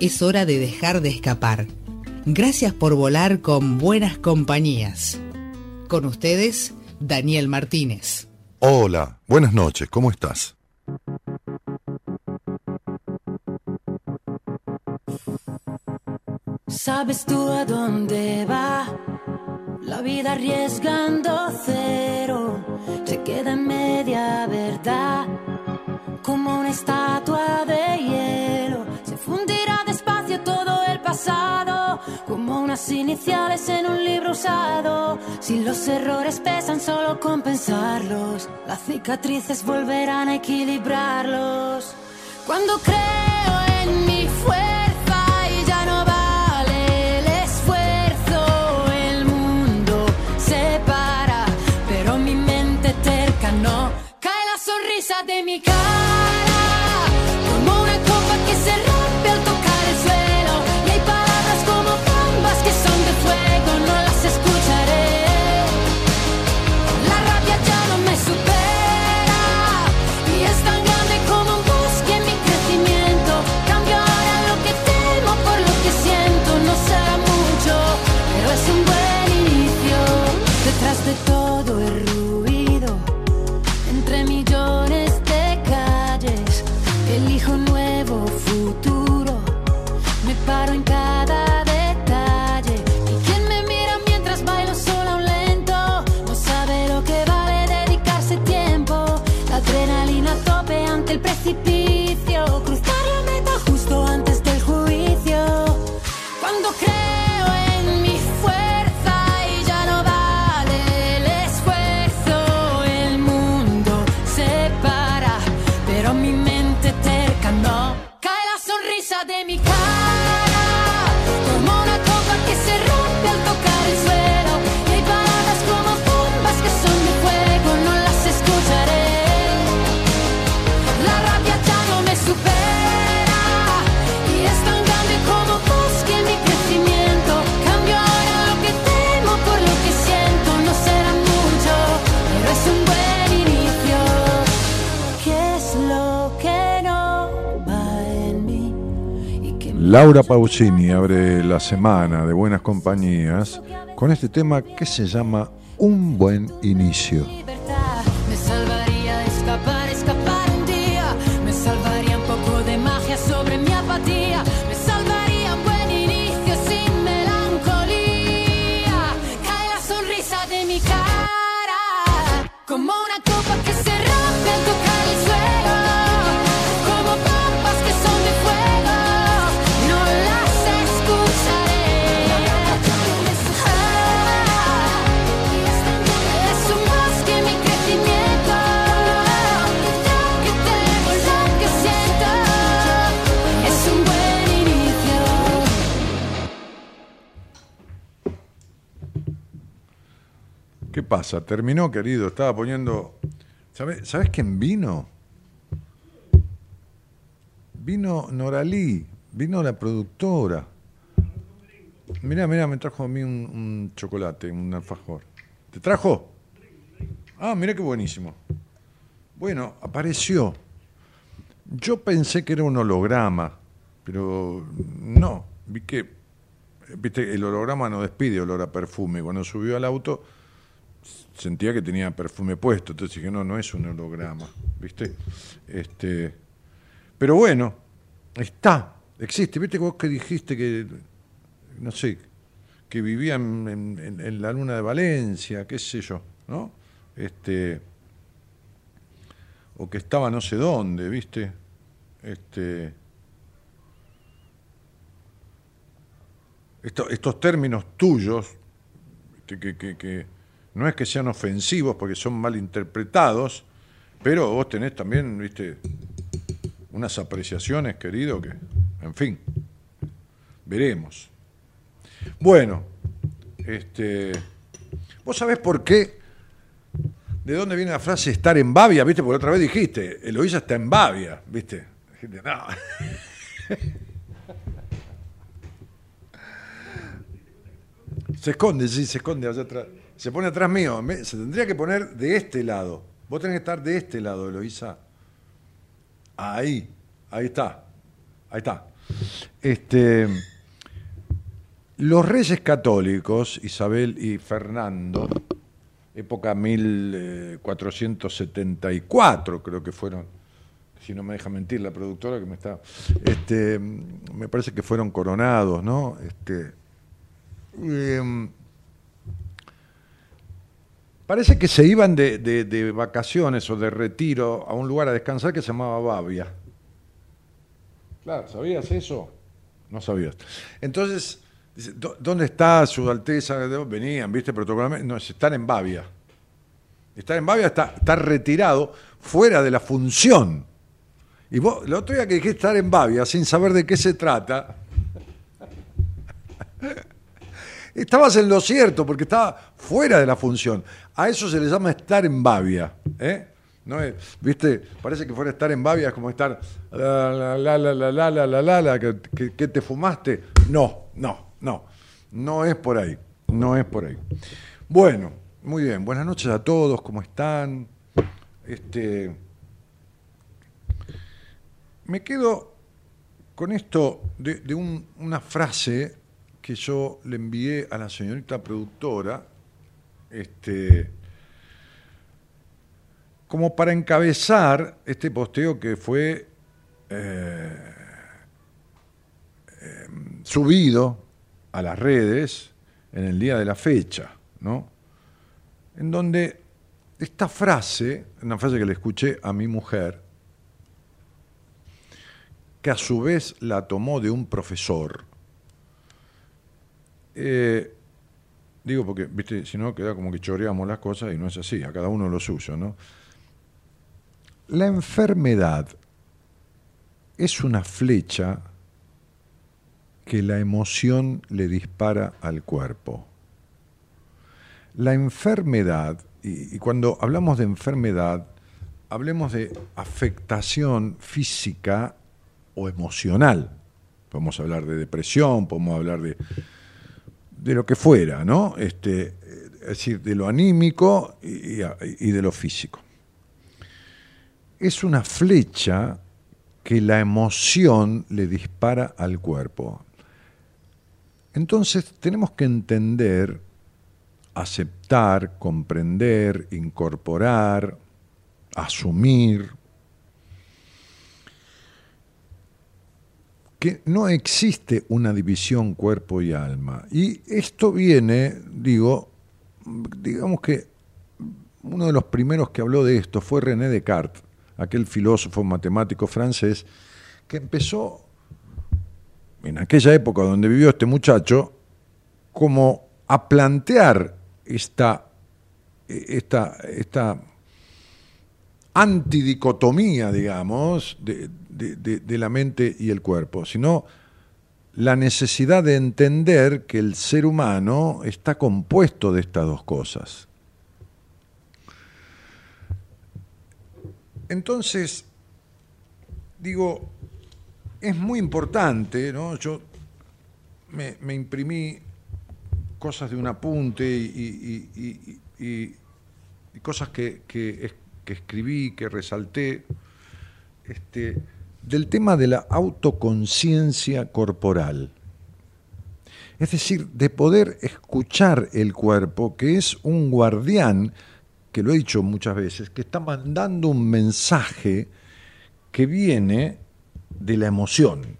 es hora de dejar de escapar. Gracias por volar con buenas compañías. Con ustedes, Daniel Martínez. Hola, buenas noches, ¿cómo estás? ¿Sabes tú a dónde va? La vida arriesgando cero, se queda en media verdad, como una estatua de como unas iniciales en un libro usado. Si los errores pesan, solo compensarlos. Las cicatrices volverán a equilibrarlos. Cuando creo en mi fuerza y ya no Laura Pausini abre la semana de Buenas Compañías con este tema que se llama Un buen inicio. Terminó, querido. Estaba poniendo. ¿Sabes, ¿Sabes quién vino? Vino Noralí, vino la productora. Mira, mira, me trajo a mí un, chocolate, un alfajor. ¿Te trajo? Ah, mira qué buenísimo. Bueno, apareció. Yo pensé que era un holograma, pero no. Vi que, viste, el holograma no despide olor a perfume. Cuando subió al auto, sentía que tenía perfume puesto, entonces dije, no, no es un holograma, ¿viste? Este, pero bueno, está, existe, ¿viste vos que dijiste que, no sé, que vivía en, la luna de Valencia, qué sé yo, ¿no? Este, o que estaba no sé dónde, ¿viste? Este, estos términos tuyos, que, que no es que sean ofensivos porque son mal interpretados, pero vos tenés también, viste, unas apreciaciones, querido, que, en fin, Veremos. Bueno, este, ¿vos sabés por qué? ¿De dónde viene la frase estar en Bavia? ¿Viste? Porque otra vez dijiste, Eloísa está en Bavia, ¿viste? No. Se esconde, sí, se esconde allá atrás. Se pone atrás mío. Se tendría que poner de este lado. Vos tenés que estar de este lado, Eloísa. Ahí, ahí está. Ahí está. Este, los reyes católicos, Isabel y Fernando, época 1474 creo que fueron, si no me deja mentir la productora que me está, este, me parece que fueron coronados, ¿no? Este, em, parece que se iban de, de, vacaciones o de retiro a un lugar a descansar que se llamaba Bavia. Claro, ¿sabías eso? No sabías. Entonces, ¿dónde está su Alteza? Venían, ¿viste? Protocolamente. No, están en Bavia. Estar en Bavia está, está retirado fuera de la función. Y vos, el otro día que dijiste estar en Bavia sin saber de qué se trata, estabas en lo cierto porque estaba fuera de la función. A eso se le llama estar en Bavia. ¿eh? ¿no? ¿Viste? Parece que fuera estar en Bavia es como estar la la la la la la la la la que, te fumaste. No, no, no. No es por ahí. No es por ahí. Bueno, muy bien. Buenas noches a todos, ¿cómo están? Este me quedo con esto de, de un, una frase que yo le envié a la señorita productora, este, como para encabezar este posteo que fue eh, em, subido a las redes en el día de la fecha, ¿no? En donde esta frase, una frase que le escuché a mi mujer, que a su vez la tomó de un profesor, eh, digo porque, viste, si no queda como que choreamos las cosas y no es así, a cada uno lo suyo, ¿no? La enfermedad es una flecha que la emoción le dispara al cuerpo. La enfermedad, y, cuando hablamos de enfermedad, hablemos de afectación física o emocional. Podemos hablar de depresión, podemos hablar de, de lo que fuera, ¿no? Este, es decir, de lo anímico y de lo físico es una flecha que la emoción le dispara al cuerpo. Entonces tenemos que entender, aceptar, comprender, incorporar, asumir, que no existe una división cuerpo y alma. Y esto viene, digo, digamos que uno de los primeros que habló de esto fue René Descartes aquel filósofo matemático francés, que empezó en aquella época donde vivió este muchacho, como a plantear esta, esta, esta antidicotomía, digamos, de, de, la mente y el cuerpo, sino la necesidad de entender que el ser humano está compuesto de estas dos cosas. Entonces, digo, es muy importante, ¿no? Yo me, imprimí cosas de un apunte y, cosas que, escribí, que resalté, este, del tema de la autoconciencia corporal. Es decir, de poder escuchar el cuerpo, que es un guardián que lo he dicho muchas veces, que está mandando un mensaje que viene de la emoción,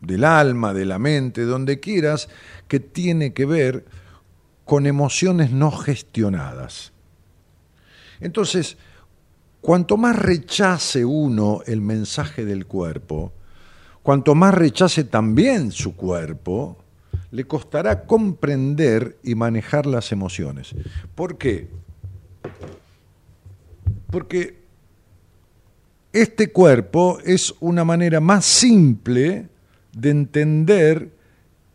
del alma, de la mente, donde quieras, que tiene que ver con emociones no gestionadas. Entonces, cuanto más rechace uno el mensaje del cuerpo, cuanto más rechace también su cuerpo, le costará comprender y manejar las emociones. ¿Por qué? Porque este cuerpo es una manera más simple de entender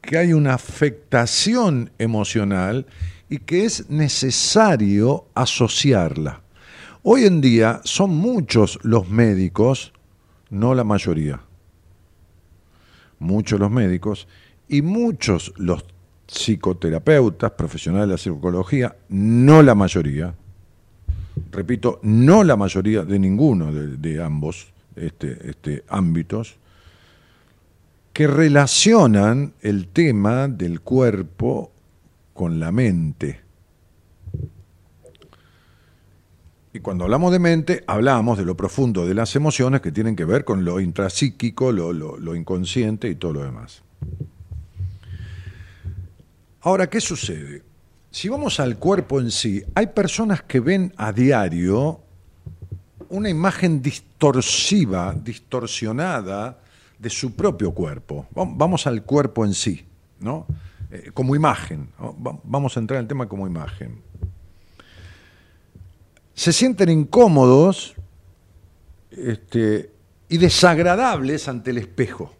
que hay una afectación emocional y que es necesario asociarla. Hoy en día son muchos los médicos, no la mayoría, muchos los médicos y muchos los psicoterapeutas, profesionales de la psicología, no la mayoría, repito, no la mayoría de ninguno de, ambos este, este, ámbitos, que relacionan el tema del cuerpo con la mente. Y cuando hablamos de mente, hablamos de lo profundo de las emociones que tienen que ver con lo intrapsíquico, lo inconsciente y todo lo demás. Ahora, ¿qué sucede? Si vamos al cuerpo en sí, hay personas que ven a diario una imagen distorsiva, distorsionada de su propio cuerpo. Vamos al cuerpo en sí, ¿no? Eh, como imagen. Vamos a entrar en el tema como imagen. Se sienten incómodos este, y desagradables ante el espejo.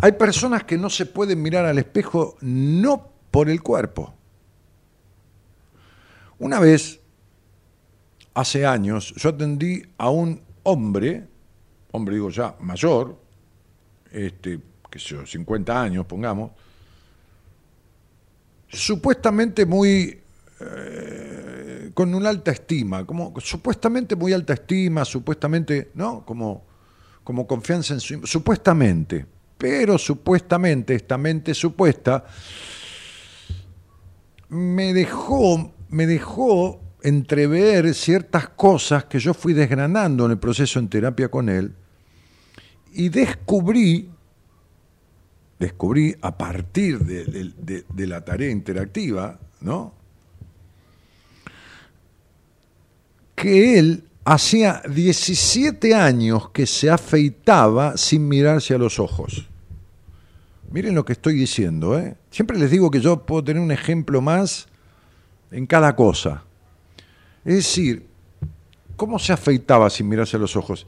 Hay personas que no se pueden mirar al espejo no por el cuerpo. Una vez, hace años, yo atendí a un hombre, hombre digo ya mayor, este, qué sé yo, 50 años, pongamos, supuestamente muy eh, con una alta estima, como supuestamente muy alta estima, supuestamente, ¿no? Como, como confianza en su supuestamente pero supuestamente esta mente supuesta me dejó, me dejó entrever ciertas cosas que yo fui desgranando en el proceso en terapia con él y descubrí, descubrí a partir de, de la tarea interactiva, ¿no? Que él hacía 17 años que se afeitaba sin mirarse a los ojos. Miren lo que estoy diciendo, ¿eh? Siempre les digo que yo puedo tener un ejemplo más en cada cosa. Es decir, ¿cómo se afeitaba sin mirarse a los ojos?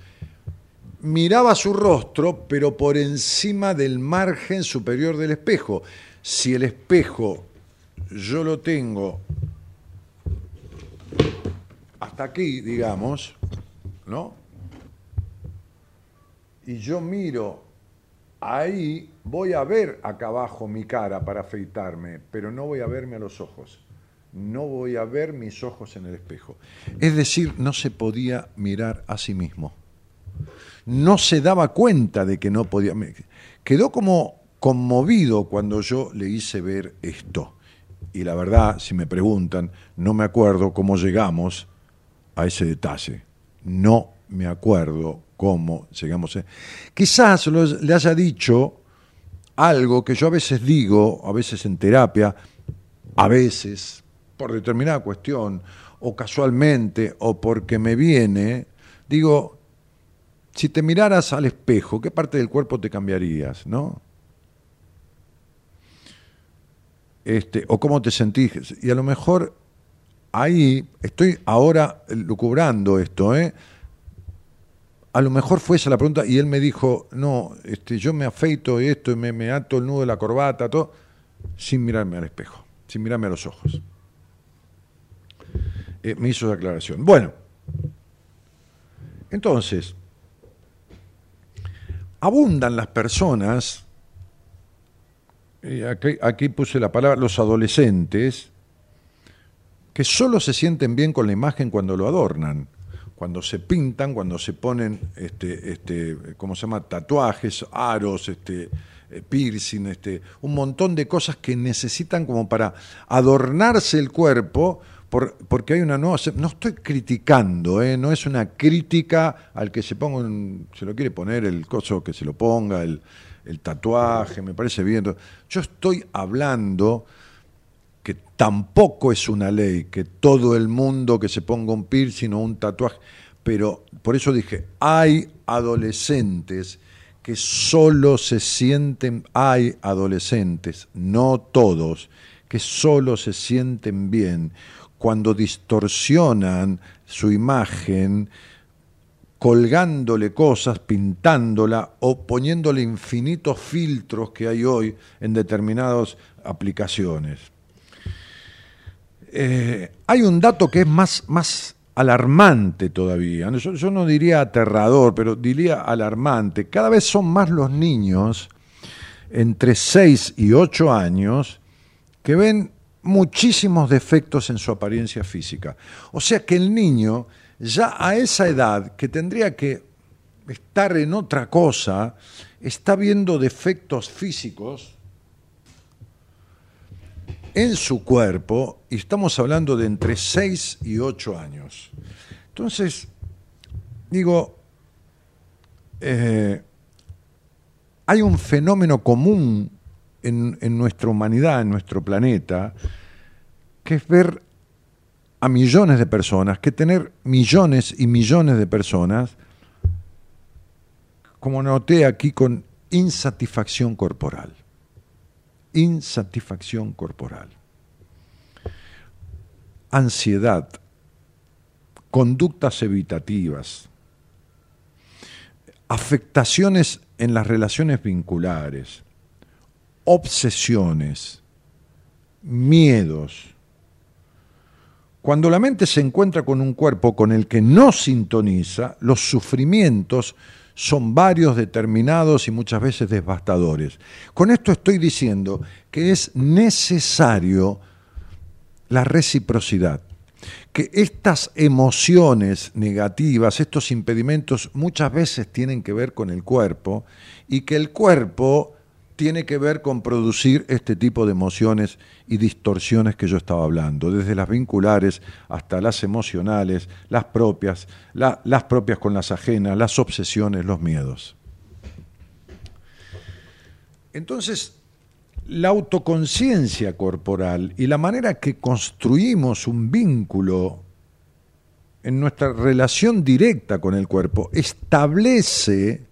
Miraba su rostro, pero por encima del margen superior del espejo. Si el espejo yo lo tengo hasta aquí, digamos, ¿no? Y yo miro ahí, voy a ver acá abajo mi cara para afeitarme, pero no voy a verme a los ojos. No voy a ver mis ojos en el espejo. Es decir, no se podía mirar a sí mismo. No se daba cuenta de que no podía. Quedó como conmovido cuando yo le hice ver esto. Y la verdad, si me preguntan, no me acuerdo cómo llegamos a ese detalle. No me acuerdo cómo llegamos a... Quizás le haya dicho algo que yo a veces digo, a veces en terapia, a veces por determinada cuestión, o casualmente, o porque me viene, digo, si te miraras al espejo, ¿qué parte del cuerpo te cambiarías, no? Este, o cómo te sentís. Y a lo mejor ahí estoy ahora lucubrando esto, ¿eh? A lo mejor fue esa la pregunta y él me dijo, no, este, yo me afeito esto y me, me ato el nudo de la corbata, todo, sin mirarme al espejo, sin mirarme a los ojos. Eh, me hizo esa aclaración. Bueno, entonces, abundan las personas, y aquí, aquí puse la palabra, los adolescentes, que solo se sienten bien con la imagen cuando lo adornan, cuando se pintan, cuando se ponen, este, este, ¿cómo se llama? Tatuajes, aros, este, eh, piercing, este, un montón de cosas que necesitan como para adornarse el cuerpo, porque hay una nueva... No estoy criticando, ¿eh? no es una crítica al que se ponga, se lo quiere poner el coso que se lo ponga, el, el tatuaje, me parece bien. Yo estoy hablando tampoco es una ley que todo el mundo que se ponga un piercing o un tatuaje, pero por eso dije, hay adolescentes que solo se sienten, hay adolescentes, no todos, que solo se sienten bien cuando distorsionan su imagen colgándole cosas, pintándola o poniéndole infinitos filtros que hay hoy en determinadas aplicaciones. Eh, hay un dato que es más, más alarmante todavía. Yo, yo, no diría aterrador, pero diría alarmante. Cada vez son más los niños entre 6 y 8 años que ven muchísimos defectos en su apariencia física. O sea que el niño ya a esa edad que tendría que estar en otra cosa, está viendo defectos físicos en su cuerpo y estamos hablando de entre 6 y 8 años. Entonces, digo, eh, hay un fenómeno común en, en nuestra humanidad, en nuestro planeta, que es ver a millones de personas, que tener millones y millones de personas, como noté aquí, con insatisfacción corporal. Insatisfacción corporal. Ansiedad, conductas evitativas, afectaciones en las relaciones vinculares, obsesiones, miedos, cuando la mente se encuentra con un cuerpo con el que no sintoniza, los sufrimientos son varios, determinados y muchas veces devastadores. Con esto estoy diciendo que es necesario la reciprocidad, que estas emociones negativas, estos impedimentos muchas veces tienen que ver con el cuerpo y que el cuerpo tiene que ver con producir este tipo de emociones y distorsiones que yo estaba hablando, desde las vinculares hasta las emocionales, las propias, las propias con las ajenas, las obsesiones, los miedos. Entonces, la autoconciencia corporal y la manera que construimos un vínculo en nuestra relación directa con el cuerpo establece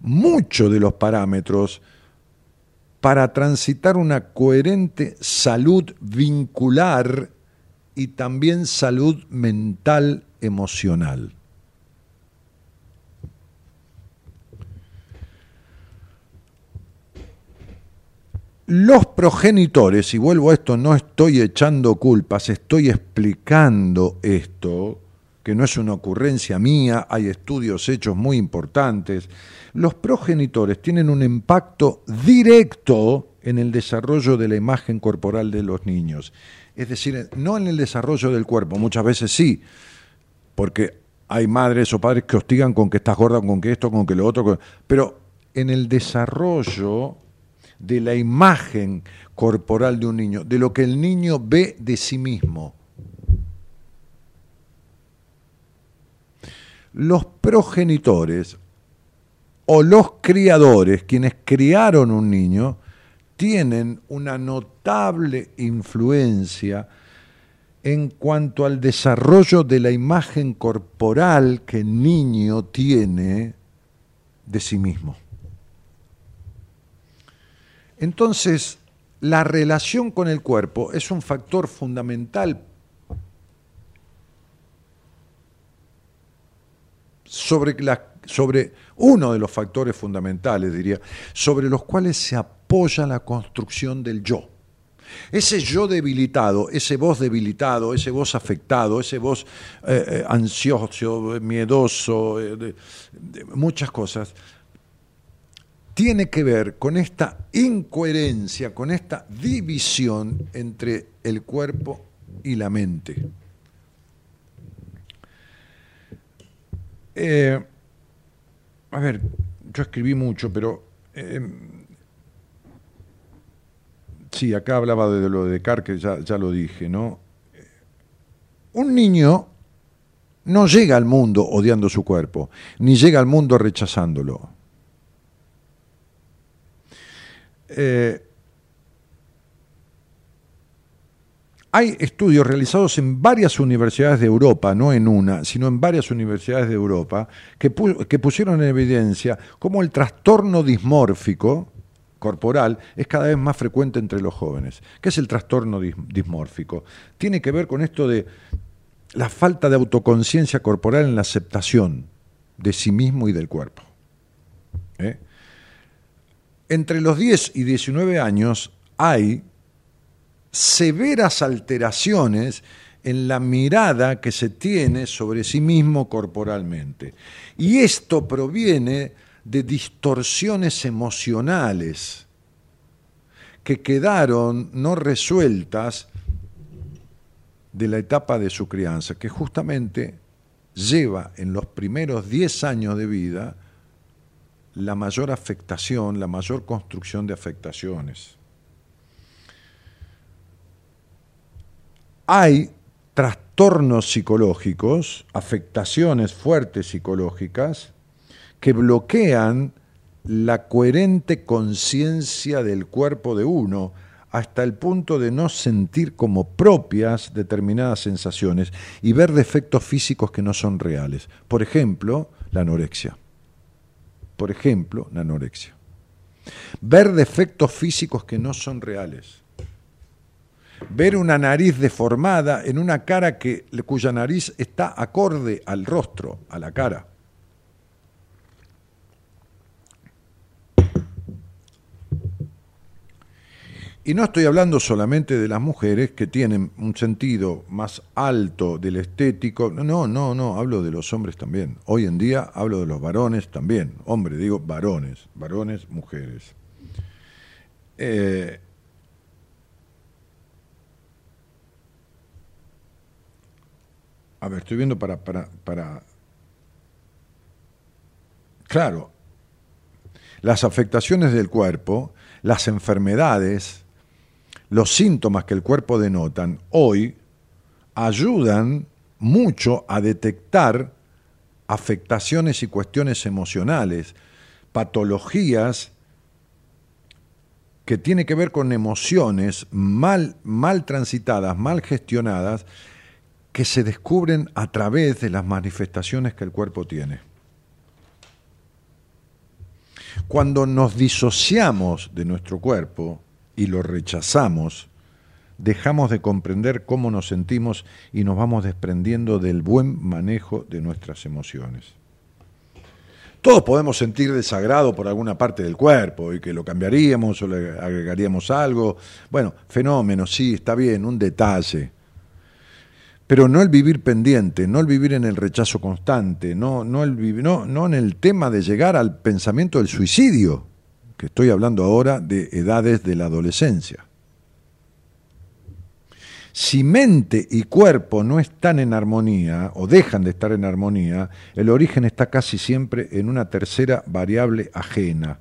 muchos de los parámetros para transitar una coherente salud vincular y también salud mental emocional. Los progenitores, y vuelvo a esto, no estoy echando culpas, estoy explicando esto, que no es una ocurrencia mía, hay estudios hechos muy importantes, los progenitores tienen un impacto directo en el desarrollo de la imagen corporal de los niños. Es decir, no en el desarrollo del cuerpo, muchas veces sí, porque hay madres o padres que hostigan con que estás gorda, con que esto, con que lo otro, pero en el desarrollo de la imagen corporal de un niño, de lo que el niño ve de sí mismo. Los progenitores o los criadores, quienes criaron un niño, tienen una notable influencia en cuanto al desarrollo de la imagen corporal que el niño tiene de sí mismo. Entonces, la relación con el cuerpo es un factor fundamental sobre, sobre uno de los factores fundamentales, diría, sobre los cuales se apoya la construcción del yo. Ese yo debilitado, ese voz debilitado, ese voz afectado, ese voz eh, eh, ansioso, miedoso, eh, muchas cosas, tiene que ver con esta incoherencia, con esta división entre el cuerpo y la mente. Eh, a ver, yo escribí mucho, pero eh, sí, acá hablaba de lo de Car, que ya, ya lo dije, ¿no? Un niño no llega al mundo odiando su cuerpo, ni llega al mundo rechazándolo. Eh, Hay estudios realizados en varias universidades de Europa, no en una, sino en varias universidades de Europa, que, pusieron en evidencia cómo el trastorno dismórfico corporal es cada vez más frecuente entre los jóvenes. ¿Qué es el trastorno dismórfico? Tiene que ver con esto de la falta de autoconciencia corporal en la aceptación de sí mismo y del cuerpo. ¿eh? Entre los 10 y 19 años hay severas alteraciones en la mirada que se tiene sobre sí mismo corporalmente. Y esto proviene de distorsiones emocionales que quedaron no resueltas de la etapa de su crianza, que justamente lleva en los primeros 10 años de vida la mayor afectación, la mayor construcción de afectaciones. Hay trastornos psicológicos, afectaciones fuertes psicológicas, que bloquean la coherente conciencia del cuerpo de uno hasta el punto de no sentir como propias determinadas sensaciones y ver defectos físicos que no son reales. Por ejemplo, la anorexia. Por ejemplo, la anorexia. Ver defectos físicos que no son reales. Ver una nariz deformada en una cara que, cuya nariz está acorde al rostro, a la cara. Y no estoy hablando solamente de las mujeres que tienen un sentido más alto del estético, no, no, no, hablo de los hombres también. Hoy en día hablo de los varones también, hombre, digo varones, varones, mujeres. Eh, a ver, estoy viendo para, para, para... Claro, las afectaciones del cuerpo, las enfermedades, los síntomas que el cuerpo denotan hoy ayudan mucho a detectar afectaciones y cuestiones emocionales, patologías que tienen que ver con emociones mal, mal transitadas, mal gestionadas, que se descubren a través de las manifestaciones que el cuerpo tiene. Cuando nos disociamos de nuestro cuerpo, y lo rechazamos, dejamos de comprender cómo nos sentimos y nos vamos desprendiendo del buen manejo de nuestras emociones. Todos podemos sentir desagrado por alguna parte del cuerpo y que lo cambiaríamos o le agregaríamos algo. Bueno, fenómeno, sí, está bien, un detalle. Pero no el vivir pendiente, no el vivir en el rechazo constante, no, no, el, no, no en el tema de llegar al pensamiento del suicidio que estoy hablando ahora de edades de la adolescencia. Si mente y cuerpo no están en armonía o dejan de estar en armonía, el origen está casi siempre en una tercera variable ajena,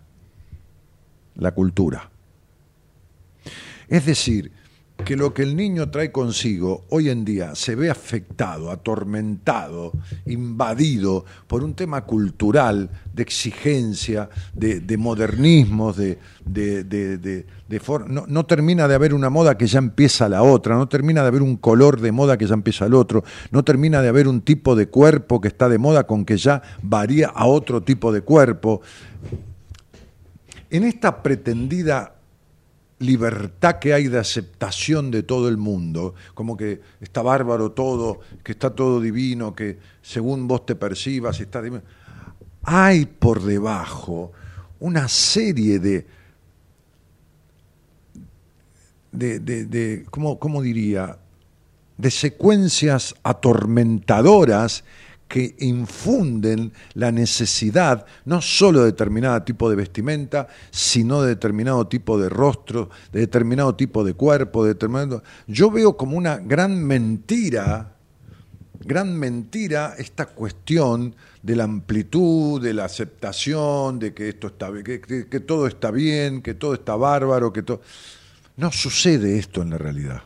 la cultura. Es decir, que lo que el niño trae consigo hoy en día se ve afectado, atormentado, invadido por un tema cultural, de exigencia, de, de modernismos, de, de, no, no, termina de haber una moda que ya empieza la otra, no termina de haber un color de moda que ya empieza el otro, no termina de haber un tipo de cuerpo que está de moda con que ya varía a otro tipo de cuerpo. En esta pretendida libertad que hay de aceptación de todo el mundo, como que está bárbaro todo, que está todo divino, que según vos te percibas está divino. Hay por debajo una serie de, de, de, de ¿cómo, ¿cómo diría? de secuencias atormentadoras que infunden la necesidad no solo de determinado tipo de vestimenta, sino de determinado tipo de rostro, de determinado tipo de cuerpo, de determinado... Yo veo como una gran mentira, gran mentira esta cuestión de la amplitud, de la aceptación, de que esto está que, que todo está bien, que todo está bárbaro, que todo. No sucede esto en la realidad.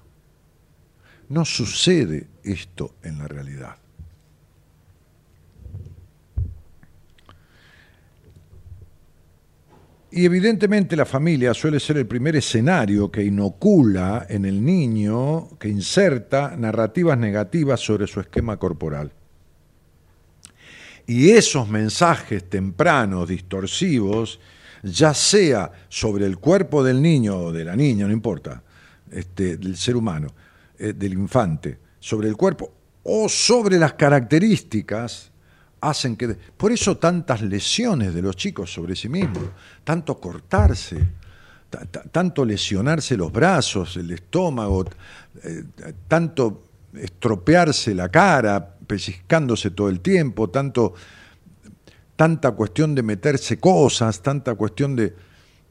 No sucede esto en la realidad. Y evidentemente la familia suele ser el primer escenario que inocula en el niño, que inserta narrativas negativas sobre su esquema corporal. Y esos mensajes tempranos, distorsivos, ya sea sobre el cuerpo del niño o de la niña, no importa, este, del ser humano, eh, del infante, sobre el cuerpo o sobre las características hacen que... Por eso tantas lesiones de los chicos sobre sí mismos, tanto cortarse, tanto lesionarse los brazos, el estómago, eh, tanto estropearse la cara, pellizcándose todo el tiempo, tanto, tanta cuestión de meterse cosas, tanta cuestión de,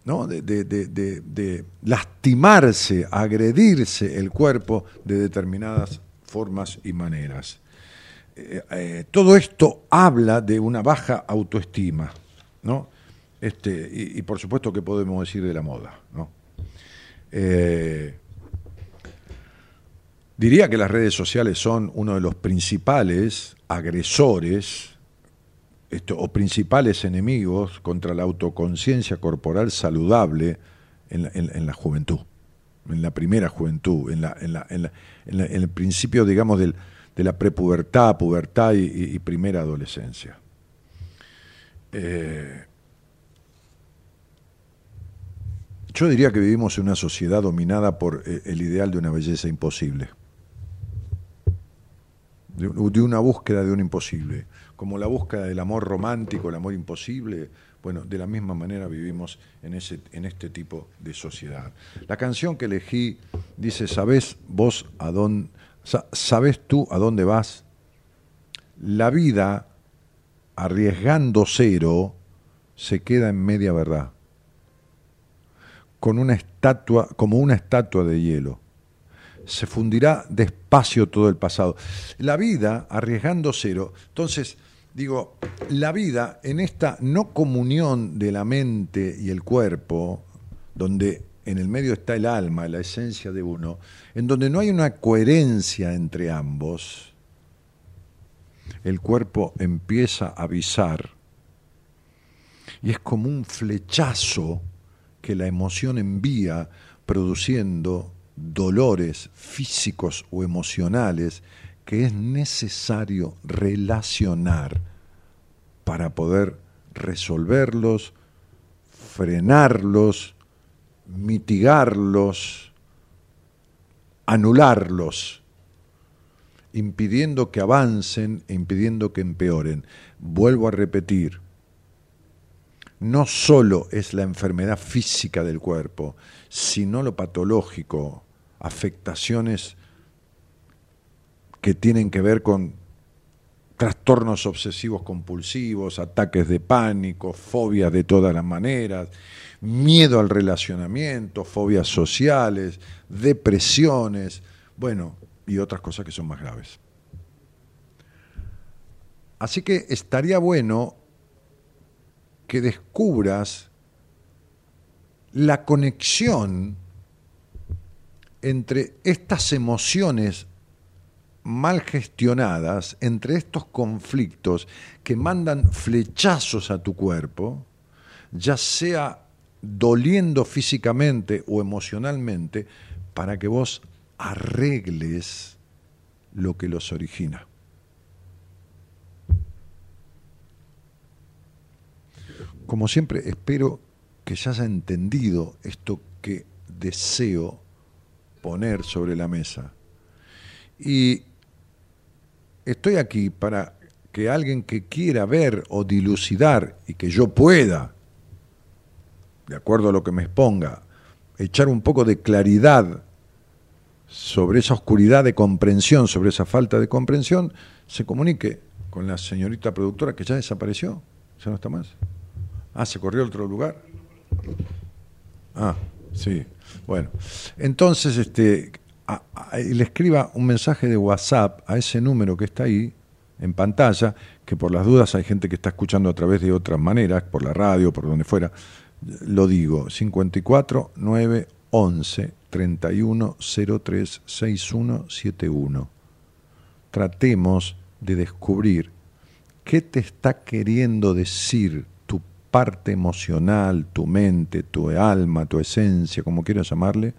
¿no? de, de lastimarse, agredirse el cuerpo de determinadas formas y maneras. Eh, eh, todo esto habla de una baja autoestima, ¿no? Este, y, por supuesto que podemos decir de la moda, ¿no? Eh, diría que las redes sociales son uno de los principales agresores o principales enemigos contra la autoconciencia corporal saludable en la, juventud, en la primera juventud, en, en el principio, digamos, del, de la prepubertad, pubertad y, primera adolescencia. Eh, yo diría que vivimos en una sociedad dominada por eh, el ideal de una belleza imposible, de, una búsqueda de un imposible, como la búsqueda del amor romántico, el amor imposible. Bueno, de la misma manera vivimos en, ese, en este tipo de sociedad. La canción que elegí dice, ¿sabés vos a dónde ¿Sabes tú a dónde vas? La vida, arriesgando cero, se queda en media verdad, con una estatua, como una estatua de hielo. Se fundirá despacio todo el pasado. La vida, arriesgando cero. Entonces, digo, la vida en esta no comunión de la mente y el cuerpo, donde en el medio está el alma, la esencia de uno, en donde no hay una coherencia entre ambos, el cuerpo empieza a avisar y es como un flechazo que la emoción envía produciendo dolores físicos o emocionales que es necesario relacionar para poder resolverlos, frenarlos, mitigarlos, anularlos, impidiendo que avancen e impidiendo que empeoren. Vuelvo a repetir, no solo es la enfermedad física del cuerpo, sino lo patológico, afectaciones que tienen que ver con trastornos obsesivos compulsivos, ataques de pánico, fobias de todas las maneras, miedo al relacionamiento, fobias sociales, depresiones, bueno, y otras cosas que son más graves. Así que estaría bueno que descubras la conexión entre estas emociones mal gestionadas, entre estos conflictos que mandan flechazos a tu cuerpo, ya sea doliendo físicamente o emocionalmente para que vos arregles lo que los origina. Como siempre, espero que ya haya entendido esto que deseo poner sobre la mesa. Y estoy aquí para que alguien que quiera ver o dilucidar y que yo pueda de acuerdo a lo que me exponga, echar un poco de claridad sobre esa oscuridad de comprensión, sobre esa falta de comprensión, se comunique con la señorita productora que ya desapareció, ya no está más. Ah, se corrió a otro lugar. Ah, sí. Bueno, entonces este, le escriba un mensaje de WhatsApp a ese número que está ahí en pantalla, que por las dudas hay gente que está escuchando a través de otras maneras, por la radio, por donde fuera, lo digo, 54 9 11 31 03 61 71. Tratemos de descubrir qué te está queriendo decir tu parte emocional, tu mente, tu alma, tu esencia, como quieras llamarle,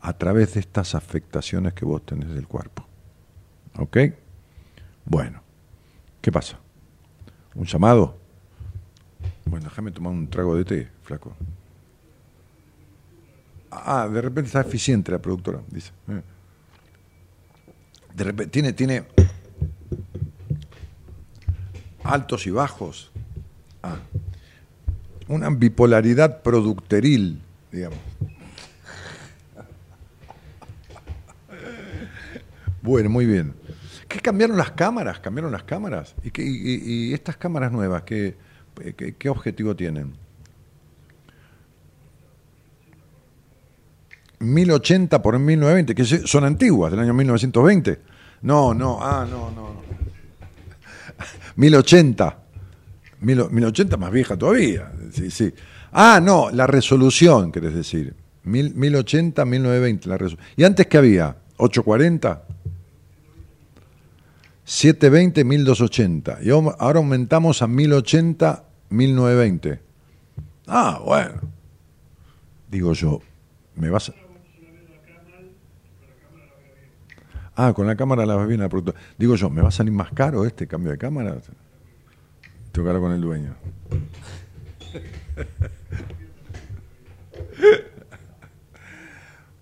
a través de estas afectaciones que vos tenés del cuerpo. ¿Ok? Bueno, ¿qué pasa? ¿Un llamado? Bueno, déjame tomar un trago de té, flaco. Ah, de repente está eficiente la productora, dice. Eh. De repente, tiene, tiene Altos y bajos. Ah. Una bipolaridad producteril, digamos. Bueno, muy bien. ¿Qué cambiaron las cámaras? ¿Cambiaron las cámaras? ¿Y, qué- y- y estas cámaras nuevas, qué, qué- qué objetivo tienen? 1080 por 1920, que son antiguas, del año 1920. No, no, ah, no, no. no. 1080. Mil- 1080 más vieja todavía. Sí, sí. Ah, no, la resolución, querés decir. Mil- 1080, 1920. La resolu- ¿Y antes qué había? ¿840? 720, 1280. Y ahora aumentamos a 1080, 1920. Ah, bueno. Digo yo, ¿me vas a.? Ah, con la cámara la ves bien la productora. Digo yo, ¿me va a salir más caro este cambio de cámara? Tengo que hablar con el dueño.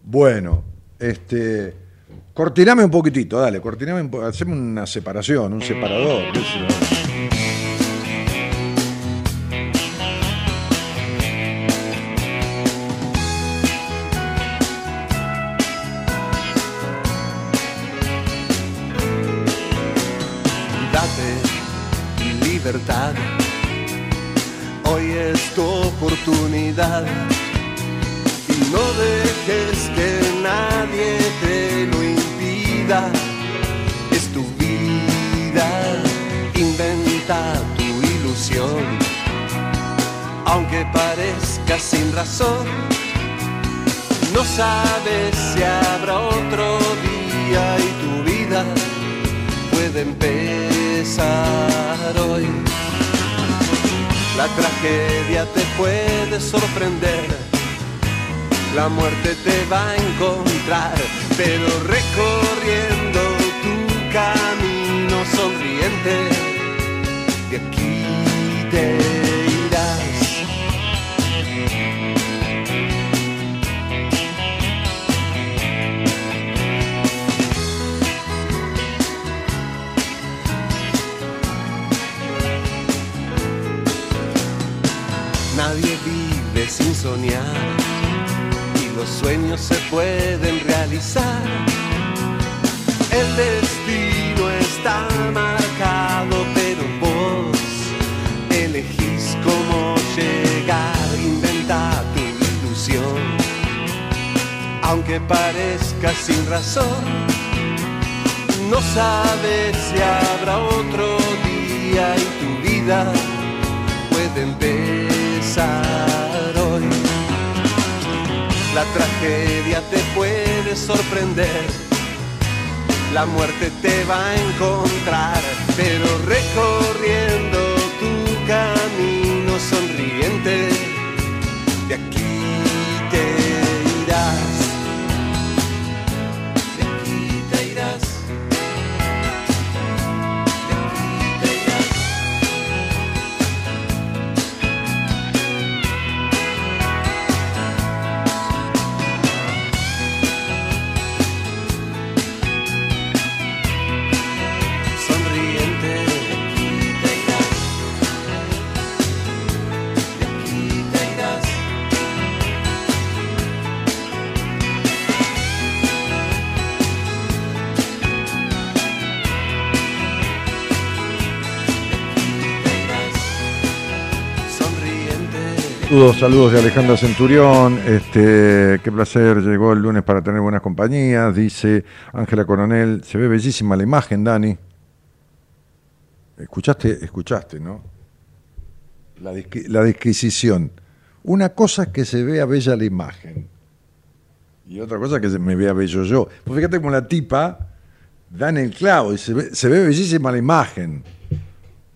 Bueno, este. Cortiname un poquitito, dale, cortiname un po- haceme una separación, un separador. qué Y no dejes que nadie te lo impida. Es tu vida. Inventa tu ilusión. Aunque parezca sin razón. No sabes si habrá otro día y tu vida puede empezar hoy. La tragedia te puede sorprender, la muerte te va a encontrar, pero recorriendo tu camino sonriente, de aquí te sin soñar y los sueños se pueden realizar. El destino está marcado, pero vos elegís cómo llegar, inventa tu ilusión. Aunque parezca sin razón, no sabes si habrá otro día y tu vida puede empezar. La tragedia te puede sorprender, la muerte te va a encontrar, pero recorriendo tu camino sonriente, Saludos, saludos de Alejandra Centurión. Este, qué placer, llegó el lunes para tener buenas compañías. Dice Ángela Coronel, se ve bellísima la imagen, Dani. Escuchaste, escuchaste, ¿no? La, disqui- la disquisición. Una cosa es que se vea bella la imagen. Y otra cosa es que se me vea bello yo. Pues fíjate como la tipa da en el clavo y se ve, se ve bellísima la imagen.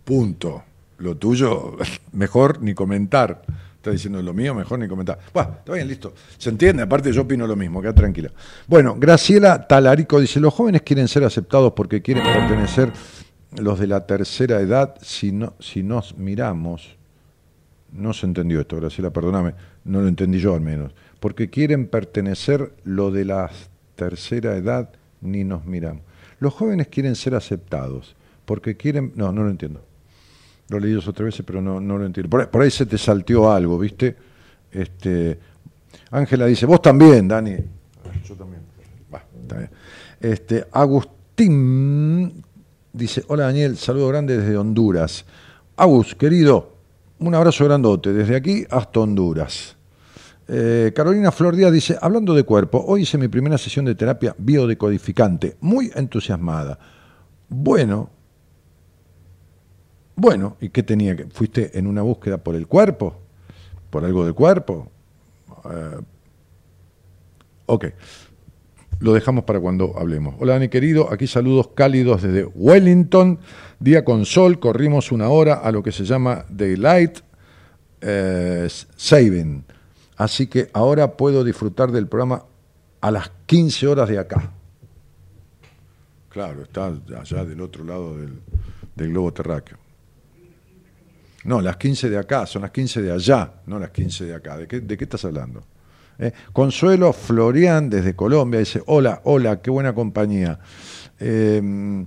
Punto. Lo tuyo, mejor ni comentar. Está diciendo lo mío, mejor ni comentar. Bueno, está bien, listo. Se entiende, aparte yo opino lo mismo, queda tranquila. Bueno, Graciela Talarico dice, los jóvenes quieren ser aceptados porque quieren pertenecer los de la tercera edad si, no, si nos miramos. No se entendió esto, Graciela, perdóname, no lo entendí yo al menos. Porque quieren pertenecer lo de la tercera edad ni nos miramos. Los jóvenes quieren ser aceptados, porque quieren... No, no lo entiendo. Lo he leído otra veces, pero no, no lo entiendo. Por ahí, se te salteó algo, ¿viste? Este, Ángela dice, vos también, Dani. Yo también. Va, está bien. Este, Agustín dice, hola Daniel, saludo grande desde Honduras. Agus, querido, un abrazo grandote, desde aquí hasta Honduras. Eh, Carolina Flor Díaz dice, hablando de cuerpo, hoy hice mi primera sesión de terapia biodecodificante, muy entusiasmada. Bueno, bueno, ¿y qué tenía que? ¿Fuiste en una búsqueda por el cuerpo? ¿Por algo del cuerpo? Eh, ok, lo dejamos para cuando hablemos. Hola Dani querido, aquí saludos cálidos desde Wellington, día con sol, corrimos una hora a lo que se llama Daylight eh, Saving. Así que ahora puedo disfrutar del programa a las 15 horas de acá. Claro, está allá del otro lado del, del globo terráqueo. No, las 15 de acá, son las 15 de allá, no las 15 de acá. ¿De qué, estás hablando? Eh, Consuelo Florian desde Colombia dice, hola, hola, qué buena compañía. Eh,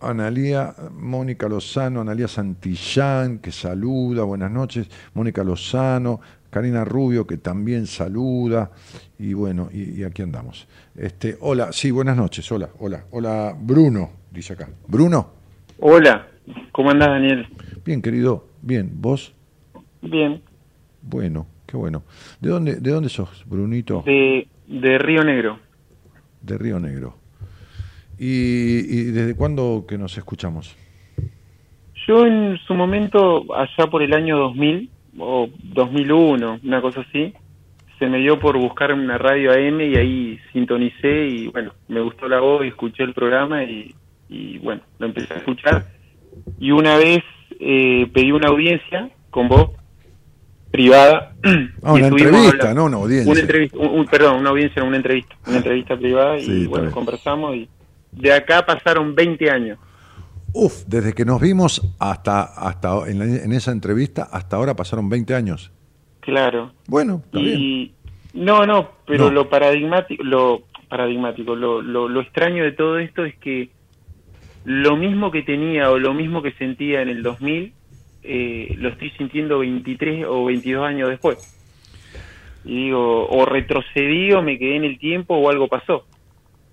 Analía, Mónica Lozano, Analía Santillán, que saluda, buenas noches. Mónica Lozano, Karina Rubio, que también saluda. Y bueno, y, y aquí andamos. Este, hola, sí, buenas noches, hola, hola, hola, Bruno, dice acá. Bruno, Hola, ¿cómo andás, Daniel? Bien querido, bien, vos, Bien, bueno, qué bueno. ¿De dónde, de dónde sos, Brunito? de, de Río Negro. De Río Negro. ¿Y, y desde cuándo que nos escuchamos? Yo en su momento, allá por el año 2000 o 2001, una cosa así, se me dio por buscar una radio AM y ahí sintonicé y bueno, me gustó la voz y escuché el programa y, y bueno, lo empecé a escuchar. Y una vez eh, pedí una audiencia con vos, privada. Ah, una entrevista, no una audiencia. Una entrevista, un- un- perdón, una audiencia, una entrevista, una entrevista privada y Sí, bueno, conversamos y de acá pasaron 20 años. Uf, desde que nos vimos hasta, hasta en, la- en esa entrevista, hasta ahora pasaron 20 años. Claro. Bueno, está bien. Y no, no, pero No. lo paradigmático, lo paradigmático, lo, lo, lo extraño de todo esto es que lo mismo que tenía o lo mismo que sentía en el 2000 eh, lo estoy sintiendo 23 o 22 años después. Y digo, o retrocedí o me quedé en el tiempo o algo pasó.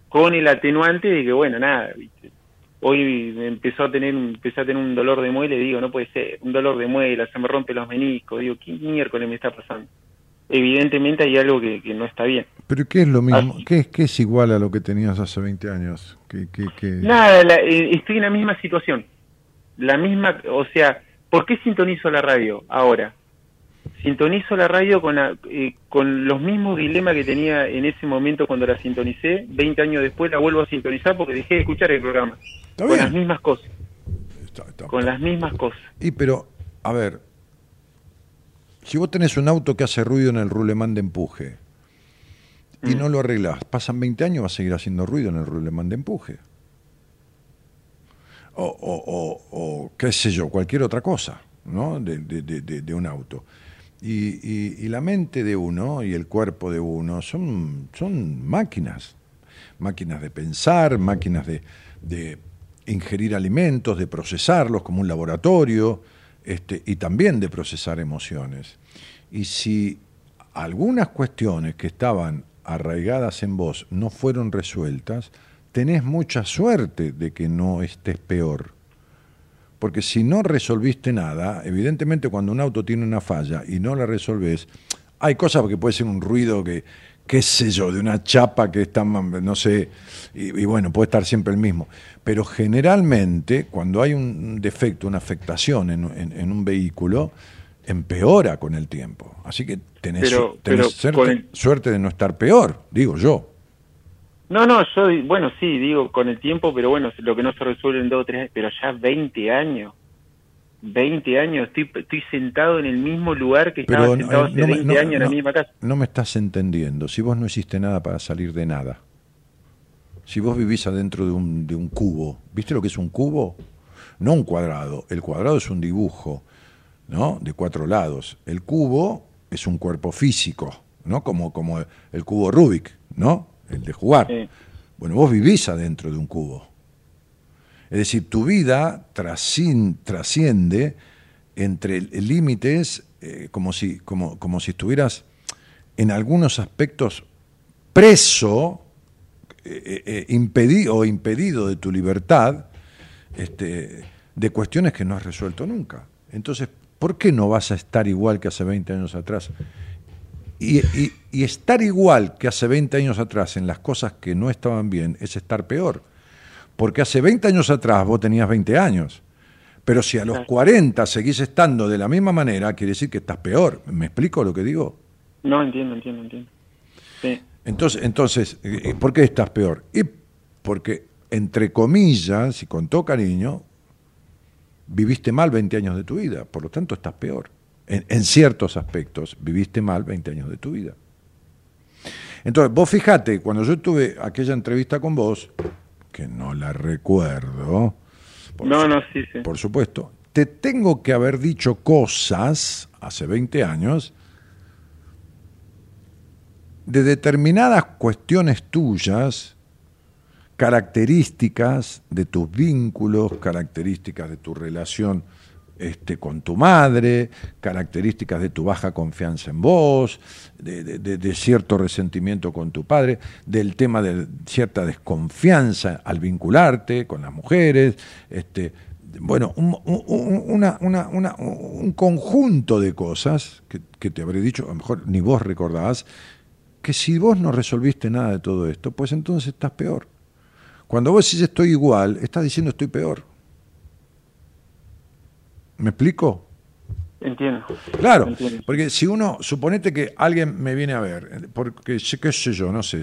Con el atenuante de que, bueno, nada, ¿viste? Hoy empezó a tener, empecé a tener un dolor de muela y digo, no puede ser, un dolor de muela, se me rompen los meniscos. Digo, ¿qué miércoles me está pasando? Evidentemente hay algo que, que no está bien. Pero ¿qué es lo mismo? Así- ¿Qué, es- qué es igual a lo que tenías hace 20 años? ¿Qué, qué, qué- Nada, la- eh, estoy en la misma situación. La misma, o sea, ¿por qué sintonizo la radio ahora? Sintonizo la radio con, la- eh, con los mismos dilemas que tenía en ese momento cuando la sintonicé. 20 años después la vuelvo a sintonizar porque dejé de escuchar el programa. Está con bien. las mismas cosas. Está- está- Con las mismas cosas. Y pero, a ver, si vos tenés un auto que hace ruido en el rulemán de empuje y Mm. no lo arreglás, pasan 20 años, va a seguir haciendo ruido en el rulemán de empuje. O, o- o- o qué sé yo, cualquier otra cosa, ¿no? De, de- de- de- un auto. Y, y- y la mente de uno y el cuerpo de uno son, son máquinas, máquinas de pensar, máquinas de, de ingerir alimentos, de procesarlos como un laboratorio, este, y también de procesar emociones. Y si algunas cuestiones que estaban arraigadas en vos no fueron resueltas, tenés mucha suerte de que no estés peor. Porque si no resolviste nada, evidentemente cuando un auto tiene una falla y no la resolves, hay cosas que puede ser un ruido que, qué sé yo, de una chapa que está, no sé, y, y bueno, puede estar siempre el mismo. Pero generalmente, cuando hay un defecto, una afectación en, en- en un vehículo, empeora con el tiempo. Así que tenés, Pero- tenés pero suerte, con el- suerte de no estar peor, digo yo. No, no, yo, bueno, sí, digo, con el tiempo, pero bueno, lo que no se resuelve en dos o tres años, pero ya 20 años. 20 años, estoy, estoy sentado en el mismo lugar que estaba sentado eh, hace no me- 20 no- años en la misma casa. no me estás entendiendo. Si vos no hiciste nada para salir de nada. Si vos vivís adentro de un, de un cubo, ¿viste lo que es un cubo? No un cuadrado. El cuadrado es un dibujo, ¿no? De cuatro lados. El cubo es un cuerpo físico, ¿no? Como, como el cubo Rubik, ¿no? El de jugar. Sí. Bueno, vos vivís adentro de un cubo. Es decir, tu vida trasciende entre límites eh, como, si, estuvieras en algunos aspectos preso eh, eh, impedido o impedido de tu libertad este, de cuestiones que no has resuelto nunca. Entonces, ¿por qué no vas a estar igual que hace 20 años atrás? Y estar igual que hace 20 años atrás en las cosas que no estaban bien es estar peor. Porque hace 20 años atrás vos tenías 20 años. Pero si a los 40 seguís estando de la misma manera, quiere decir que estás peor. ¿Me explico lo que digo? No, entiendo, entiendo, entiendo. Sí, Entonces, entonces eh, ¿por qué estás peor? Y porque, entre comillas, y con todo cariño, viviste mal 20 años de tu vida, por lo tanto estás peor. En, en ciertos aspectos, viviste mal 20 años de tu vida. Entonces, vos fijate, cuando yo tuve aquella entrevista con vos, que no la recuerdo, por no, no, sí, sí. por supuesto, te tengo que haber dicho cosas hace 20 años de determinadas cuestiones tuyas, características de tus vínculos, características de tu relación este, con tu madre, características de tu baja confianza en vos, de, cierto resentimiento con tu padre, del tema de cierta desconfianza al vincularte con las mujeres, este, bueno, un, un conjunto de cosas que, que te habré dicho, a lo mejor ni vos recordabas, que si vos no resolviste nada de todo esto, pues entonces estás peor. Cuando vos decís estoy igual, estás diciendo estoy peor. ¿Me explico? Entiendo. Claro, Entiendo. porque si uno, suponete que alguien me viene a ver, porque qué sé yo, no sé,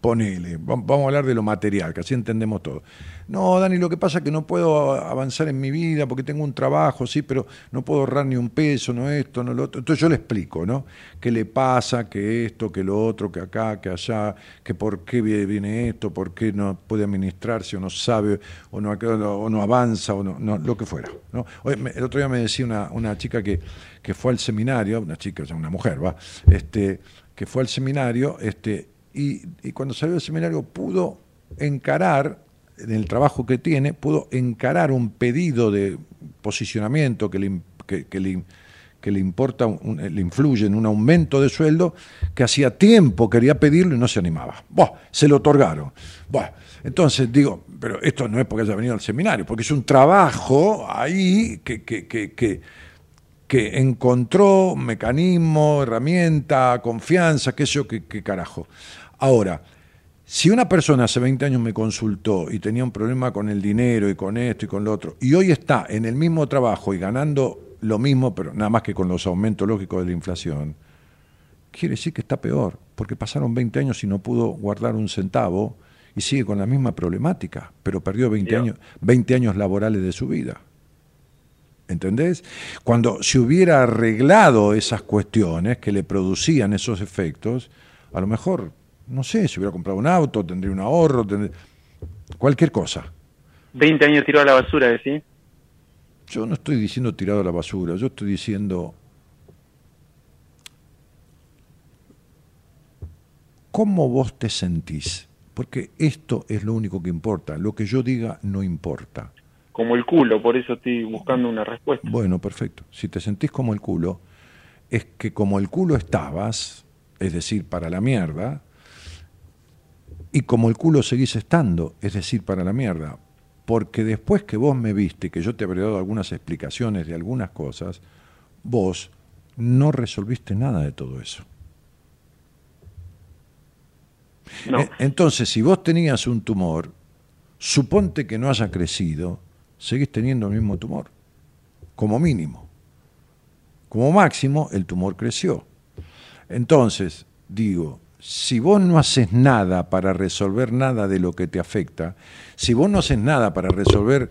ponele, va- vamos a hablar de lo material, que así entendemos todo. No, Dani, lo que pasa es que no puedo avanzar en mi vida porque tengo un trabajo, sí, pero no puedo ahorrar ni un peso, no esto, no lo otro. Entonces yo le explico, ¿no? ¿Qué le pasa, que esto, que lo otro, que acá, que allá, que por qué vie- viene esto, por qué no puede administrarse o no sabe, o no, o no avanza, o no, no, lo que fuera. ¿no? El otro día me decía una, chica que, que fue al seminario, una chica, una mujer, va, este, que fue al seminario, este, y, y cuando salió del seminario pudo encarar, en el trabajo que tiene, pudo encarar un pedido de posicionamiento que le, que, le, que le importa, le influye en un aumento de sueldo que hacía tiempo quería pedirlo y no se animaba. Buah, se lo otorgaron. Buah, entonces digo, pero esto no es porque haya venido al seminario, porque es un trabajo ahí que, que, que, que, encontró mecanismo, herramienta, confianza, qué sé yo, qué carajo. Ahora, si una persona hace 20 años me consultó y tenía un problema con el dinero y con esto y con lo otro, y hoy está en el mismo trabajo y ganando lo mismo, pero nada más que con los aumentos lógicos de la inflación, quiere decir que está peor, porque pasaron 20 años y no pudo guardar un centavo y sigue con la misma problemática, pero perdió 20 Ya. años, 20 años laborales de su vida. ¿Entendés? Cuando se hubiera arreglado esas cuestiones que le producían esos efectos, a lo mejor, no sé, si hubiera comprado un auto, tendría un ahorro, tendría- cualquier cosa. 20 años tiró a la basura, decís. Yo no estoy diciendo tirado a la basura, yo estoy diciendo cómo vos te sentís, porque esto es lo único que importa, lo que yo diga no importa. Como el culo, por eso estoy buscando una respuesta. Bueno, perfecto. Si te sentís como el culo, es que como el culo estabas, es decir, para la mierda, y como el culo seguís estando, es decir, para la mierda. Porque después que vos me viste, que yo te habré dado algunas explicaciones de algunas cosas, vos no resolviste nada de todo eso. No, E- Entonces, si vos tenías un tumor, suponte que no haya crecido, seguís teniendo el mismo tumor, como mínimo. Como máximo, el tumor creció. Entonces, digo, si vos no haces nada para resolver nada de lo que te afecta, si vos no haces nada para resolver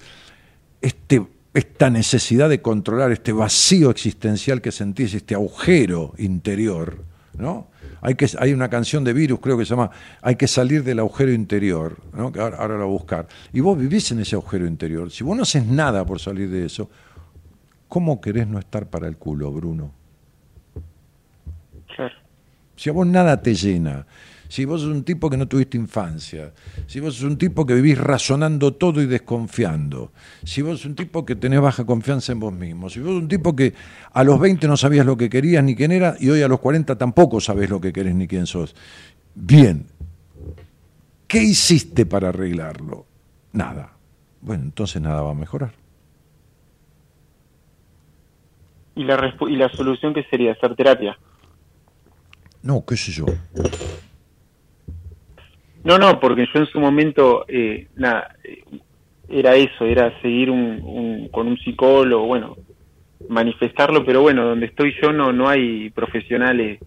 este, esta necesidad de controlar, este vacío existencial que sentís, este agujero interior, ¿no? Hay, que, hay una canción de Virus, creo que se llama Hay que salir del agujero interior, ¿no? que ahora, ahora la voy a buscar. Y vos vivís en ese agujero interior. Si vos no haces nada por salir de eso, ¿cómo querés no estar para el culo, Bruno? Si a vos nada te llena, si vos sos un tipo que no tuviste infancia, si vos sos un tipo que vivís razonando todo y desconfiando, si vos sos un tipo que tenés baja confianza en vos mismo, si vos sos un tipo que a los 20 no sabías lo que querías ni quién era y hoy a los 40 tampoco sabés lo que querés ni quién sos. Bien, ¿qué hiciste para arreglarlo? Nada. Bueno, entonces nada va a mejorar. ¿Y la, ¿Y la solución qué sería? ¿Hacer terapia? No, qué sé yo. No, no, porque yo en su momento, eh, nada, eh, era eso, era seguir un, un- con un psicólogo, bueno, manifestarlo, pero bueno, donde estoy yo no, no hay profesionales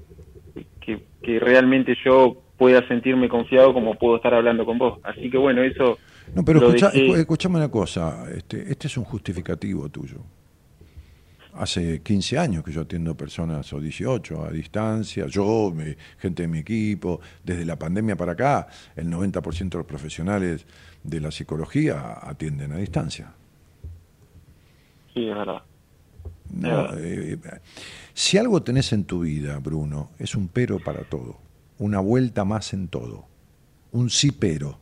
que, que realmente yo pueda sentirme confiado como puedo estar hablando con vos. Así que bueno, eso... No, pero escucha, dejé- escu- escuchame una cosa, este, este es un justificativo tuyo. Hace 15 años que yo atiendo personas, o 18, a distancia, yo, mi- gente de mi equipo, desde la pandemia para acá, el 90% de los profesionales de la psicología atienden a distancia. Sí, es verdad. No, eh, si algo tenés en tu vida, Bruno, es un pero para todo, una vuelta más en todo, un sí pero.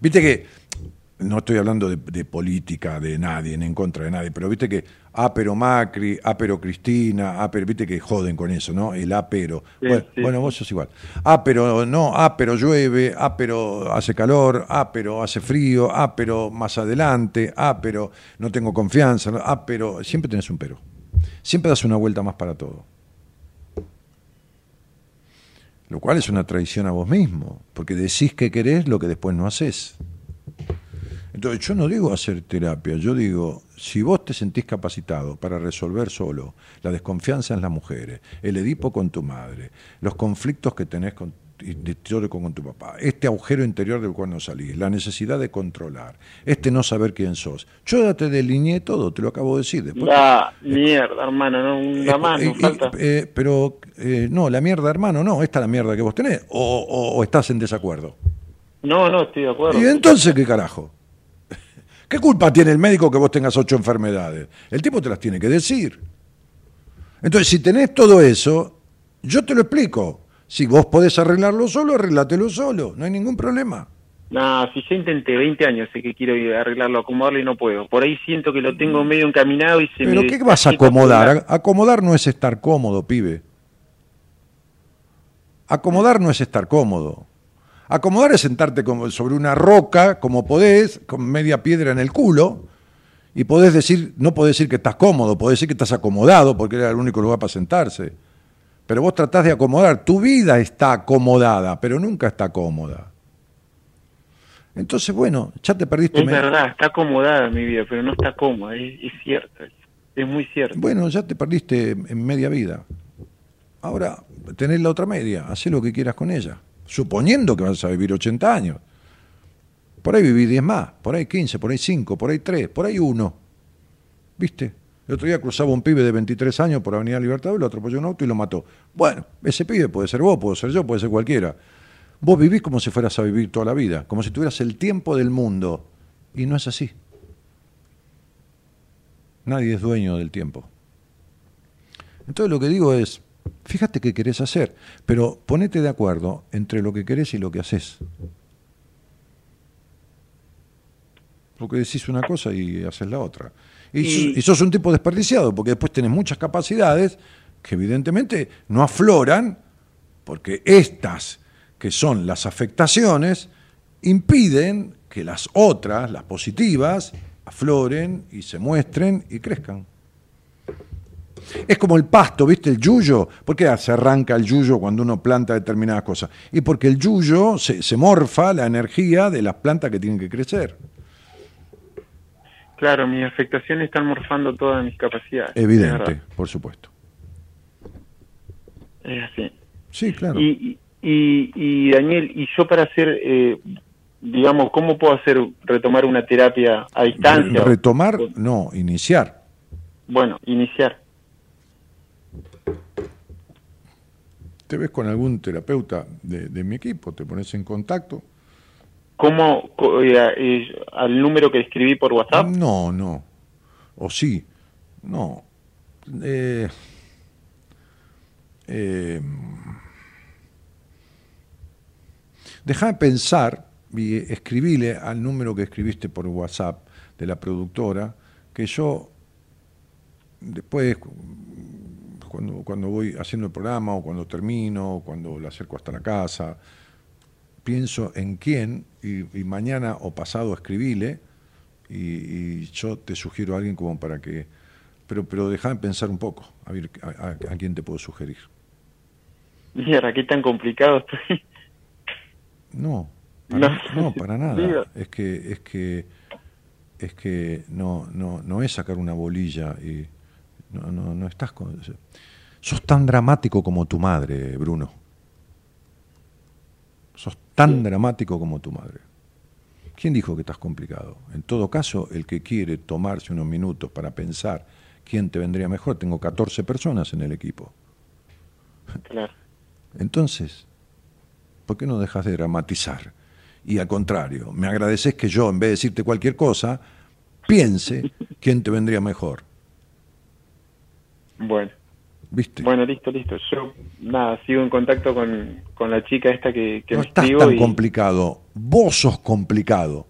Viste que, no estoy hablando de, de política, de nadie, ni en contra de nadie, pero viste que, ah, pero Macri, ah, pero Cristina, ah, pero viste que joden con eso, ¿no? El ah, pero. Sí, bueno, sí, bueno, vos sos igual. Ah, pero no, ah, pero llueve, ah, pero hace calor, ah, pero hace frío, ah, pero más adelante, ah, pero no tengo confianza, ah, pero siempre tenés un pero. Siempre das una vuelta más para todo. Lo cual es una traición a vos mismo, porque decís que querés lo que después no haces. Entonces yo no digo hacer terapia, yo digo, si vos te sentís capacitado para resolver solo la desconfianza en las mujeres, el Edipo con tu madre, los conflictos que tenés con, con tu papá, este agujero interior del cual no salís, la necesidad de controlar, este no saber quién sos, yo ya te delineé todo, te lo acabo de decir. Después, La mierda, hermano, no, una eh, más, eh, falta. eh, pero eh, no, la mierda, hermano, no, esta es la mierda que vos tenés, o, o- o estás en desacuerdo. No, no, estoy de acuerdo. ¿Y entonces qué carajo? ¿Qué culpa tiene el médico que vos tengas ocho enfermedades? El tipo te las tiene que decir. Entonces, si tenés todo eso, yo te lo explico. Si vos podés arreglarlo solo, arreglátelo solo, no hay ningún problema. No, si yo intenté 20 años, sé que quiero arreglarlo, acomodarlo y no puedo. Por ahí siento que lo tengo medio encaminado y se me... Pero ¿qué vas a acomodar? Acomodar no es estar cómodo, pibe. Acomodar no es estar cómodo. Acomodar es sentarte como sobre una roca, como podés, con media piedra en el culo, y podés decir, no podés decir que estás cómodo, podés decir que estás acomodado, porque era el único lugar para sentarse. Pero vos tratás de acomodar, tu vida está acomodada, pero nunca está cómoda. Entonces, bueno, ya te perdiste. Es verdad, está acomodada mi vida, pero no está cómoda, es, es cierto, es, es muy cierto. Bueno, ya te perdiste en media vida. Ahora tenés la otra media, haz lo que quieras con ella. Suponiendo que vas a vivir 80 años. Por ahí viví 10 más, por ahí 15, por ahí 5, por ahí 3, por ahí 1. ¿Viste? El otro día cruzaba un pibe de 23 años por Avenida Libertador, lo atropelló un auto y lo mató. Bueno, ese pibe puede ser vos, puede ser yo, puede ser cualquiera. Vos vivís como si fueras a vivir toda la vida, como si tuvieras el tiempo del mundo. Y no es así. Nadie es dueño del tiempo. Entonces lo que digo es, fíjate qué querés hacer, pero ponete de acuerdo entre lo que querés y lo que haces. Porque decís una cosa y haces la otra. Y, Y- sos, y sos un tipo desperdiciado, porque después tenés muchas capacidades que evidentemente no afloran, porque estas, que son las afectaciones, impiden que las otras, las positivas, afloren y se muestren y crezcan. Es como el pasto, ¿viste? El yuyo. ¿Por qué se arranca el yuyo cuando uno planta determinadas cosas? Y porque el yuyo se, se morfa la energía de las plantas que tienen que crecer. Claro, mis afectaciones están morfando todas mis capacidades. es Evidente, por supuesto. Es así. Sí, claro. Y, y, y Daniel, y yo para hacer, eh, digamos, ¿cómo puedo hacer, retomar una terapia a distancia? Retomar, no, iniciar. Bueno, iniciar. Te ves con algún terapeuta de, de mi equipo, te pones en contacto. ¿Cómo, eh, al número que escribí por WhatsApp? No, no. O sí. No. Eh, eh, Deja de pensar y escribile al número que escribiste por WhatsApp de la productora, que yo después, cuando, cuando voy haciendo el programa o cuando termino, o cuando le acerco hasta la casa, pienso en quién y, y mañana o pasado escribile y, y yo te sugiero a alguien como para que... Pero, pero déjame pensar un poco, a ver a, a- a quién te puedo sugerir. Mira, qué tan complicado estoy. No, para, No. no, para nada. Es que, es que, es que no, no, no es sacar una bolilla y no, no, no estás con. Sos tan dramático como tu madre, Bruno. Sos tan dramático como tu madre. ¿Quién dijo que estás complicado? En todo caso, el que quiere tomarse unos minutos para pensar quién te vendría mejor, tengo 14 personas en el equipo. Claro. Entonces, ¿por qué no dejas de dramatizar? Y al contrario, me agradeces que yo, en vez de decirte cualquier cosa, piense quién te vendría mejor. Bueno, ¿Viste? bueno, listo, listo. Yo, nada, sigo en contacto con, con la chica esta que, que no me estás escribo tan y... complicado. Vos sos complicado.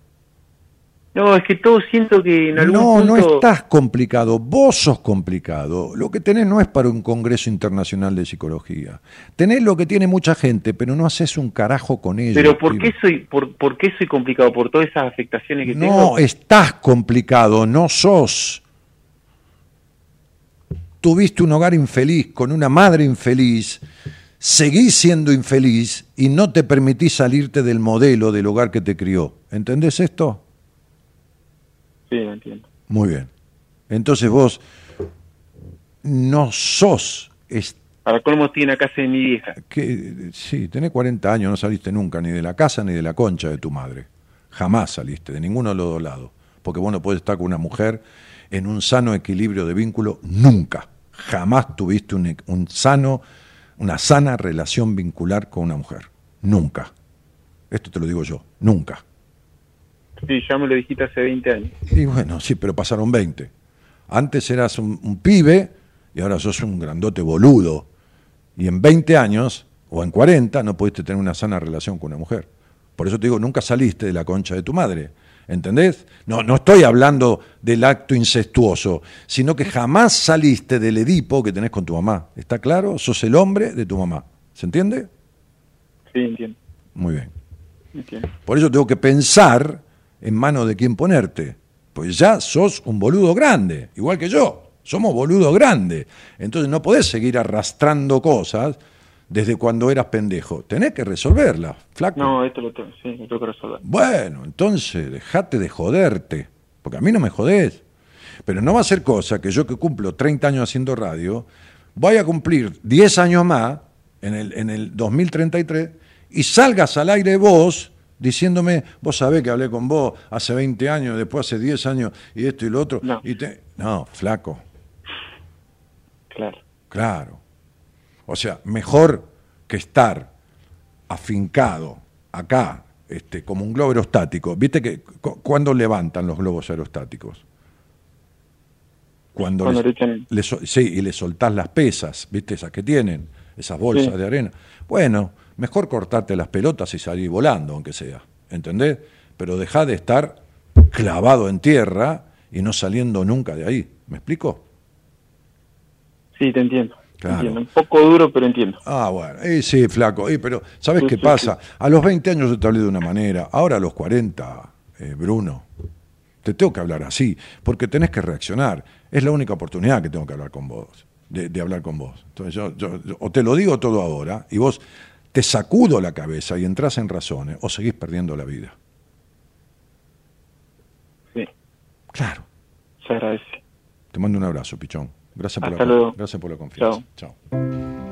No, es que todo siento que en algún No, punto... no estás complicado. Vos sos complicado. Lo que tenés no es para un congreso internacional de psicología. Tenés lo que tiene mucha gente, pero no haces un carajo con ello. Pero ¿por qué soy por, por qué soy complicado? ¿Por todas esas afectaciones que No, tengo? estás complicado, no sos. Tuviste un hogar infeliz, con una madre infeliz, seguís siendo infeliz y no te permitís salirte del modelo del hogar que te crió. ¿Entendés esto? Sí, lo entiendo. Muy bien. Entonces vos no sos Para colmo estoy en la casa de mi vieja. que sí, tenés 40 años, no saliste nunca ni de la casa ni de la concha de tu madre. Jamás saliste de ninguno de los dos lados, porque vos no podés estar con una mujer en un sano equilibrio de vínculo nunca. Jamás tuviste un, un sano una sana relación vincular con una mujer. Nunca. Esto te lo digo yo, nunca. Sí, ya me lo dijiste hace 20 años. Y bueno, sí, pero pasaron 20. Antes eras un, un pibe y ahora sos un grandote boludo. Y en 20 años o en 40 no pudiste tener una sana relación con una mujer. Por eso te digo, nunca saliste de la concha de tu madre. ¿Entendés? No, no estoy hablando del acto incestuoso, sino que jamás saliste del Edipo que tenés con tu mamá. ¿Está claro? Sos el hombre de tu mamá. ¿Se entiende? Sí, entiendo. Muy bien. entiendo. Por eso tengo que pensar en manos de quién ponerte. Pues ya sos un boludo grande, igual que yo. Somos boludos grandes. Entonces no podés seguir arrastrando cosas desde cuando eras pendejo. Tenés que resolverlas, flaco. No, esto lo tengo, sí, lo tengo que resolver. Bueno, entonces dejate de joderte, porque a mí no me jodés. Pero no va a ser cosa que yo que cumplo 30 años haciendo radio, voy a cumplir 10 años más en el, en el 2033 y salgas al aire vos diciéndome, vos sabés que hablé con vos hace 20 años, después hace 10 años y esto y lo otro. No. Y te... no flaco, Claro. Claro. O sea, mejor que estar afincado acá, este, como un globo aerostático. ¿Viste que cu- cuándo levantan los globos aerostáticos? Cuando, Cuando les- sí, y le soltás las pesas, ¿viste? Esas que tienen, esas bolsas Sí. de arena. Bueno, mejor cortarte las pelotas y salir volando, aunque sea. ¿Entendés? Pero dejá de estar clavado en tierra y no saliendo nunca de ahí. ¿Me explico? Sí, te entiendo. Te Claro. entiendo. Un poco duro, pero entiendo. Ah, bueno, eh, sí, flaco, eh, pero ¿sabes Sí, qué sí, pasa? A los 20 años yo te hablé de una manera, ahora a los 40, eh, Bruno, te tengo que hablar así, porque tenés que reaccionar. Es la única oportunidad que tengo que hablar con vos, de, de hablar con vos. Entonces yo, yo- yo- o te lo digo todo ahora y vos te sacudo la cabeza y entras en razones, o seguís perdiendo la vida. Sí, Claro. se agradece. Te mando un abrazo, pichón. Gracias por, la, gracias por la confianza. Chao. Elegir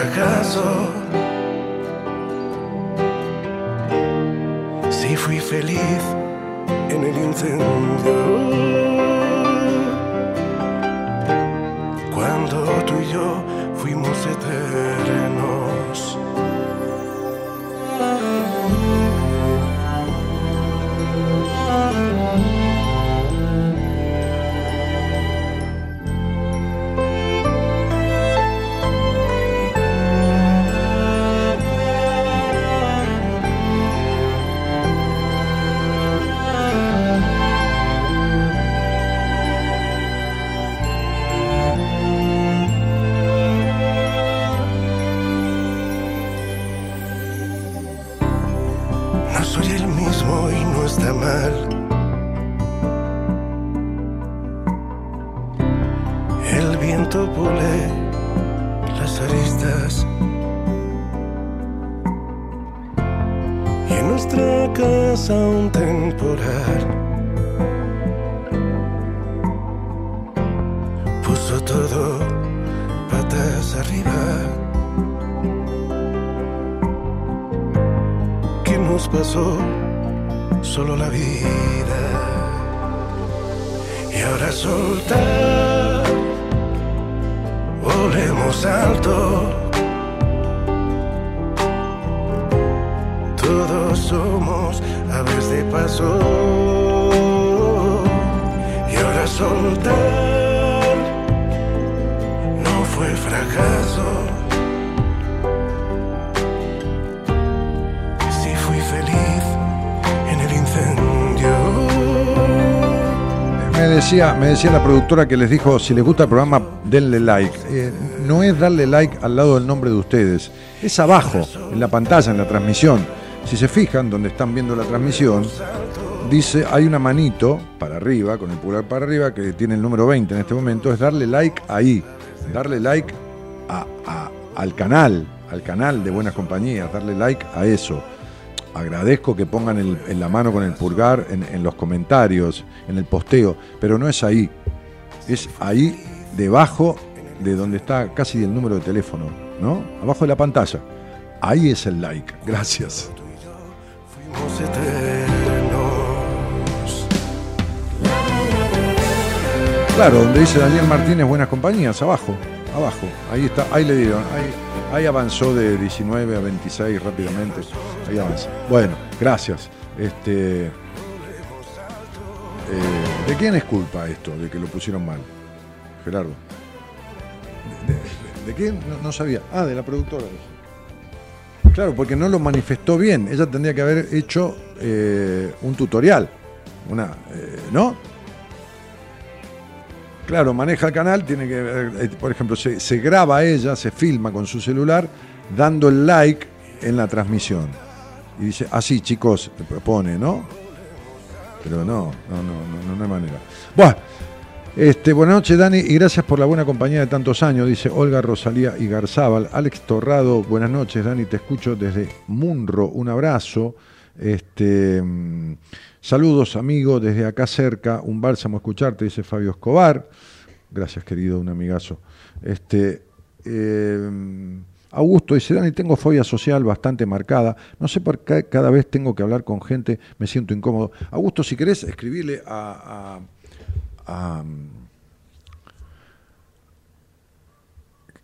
fracaso. Si fui feliz en el incendio. Cuando tú y yo fuimos eternos. Me decía la productora que les dijo, si les gusta el programa, denle like. Eh, no es darle like al lado del nombre de ustedes, es abajo, en la pantalla, en la transmisión. Si se fijan, donde están viendo la transmisión, dice, hay una manito para arriba, con el pulgar para arriba, que tiene el número 20 en este momento, es darle like ahí, darle like a- a- al canal, al canal de Buenas Compañías, darle like a eso. Agradezco que pongan el- en la mano con el pulgar en, en los comentarios, en el posteo, pero no es ahí. Es ahí debajo de donde está casi el número de teléfono, ¿no? Abajo de la pantalla. Ahí es el like. Gracias. Claro, donde dice Daniel Martínez Buenas Compañías, abajo, abajo. Ahí está, ahí le dieron. Ahí, ahí avanzó de 19 a 26 rápidamente. Bueno, gracias. Este, eh, ¿De quién es culpa esto, de que lo pusieron mal? Gerardo. ¿De, quién? No, no sabía. Ah, de la productora. Claro, porque no lo manifestó bien. Ella tendría que haber hecho eh, un tutorial. Una, eh, ¿No? Claro, maneja el canal, tiene que, eh, por ejemplo, se, se graba ella, se filma con su celular, dando el like en la transmisión. Y dice, así chicos, pone, ¿no? Pero no, no, no, no, no, hay manera. Bueno, este, buenas noches Dani y gracias por la buena compañía de tantos años, dice Olga Rosalía y Garzábal. Alex Torrado, buenas noches Dani, te escucho desde Munro, un abrazo. Este, mm, saludos amigo, desde acá cerca, un bálsamo escucharte, dice Fabio Escobar. Gracias querido, un amigazo. Este, eh, Augusto dice, Dani, tengo fobia social bastante marcada. No sé por qué cada vez tengo que hablar con gente, me siento incómodo. Augusto, si querés, escribile a, a,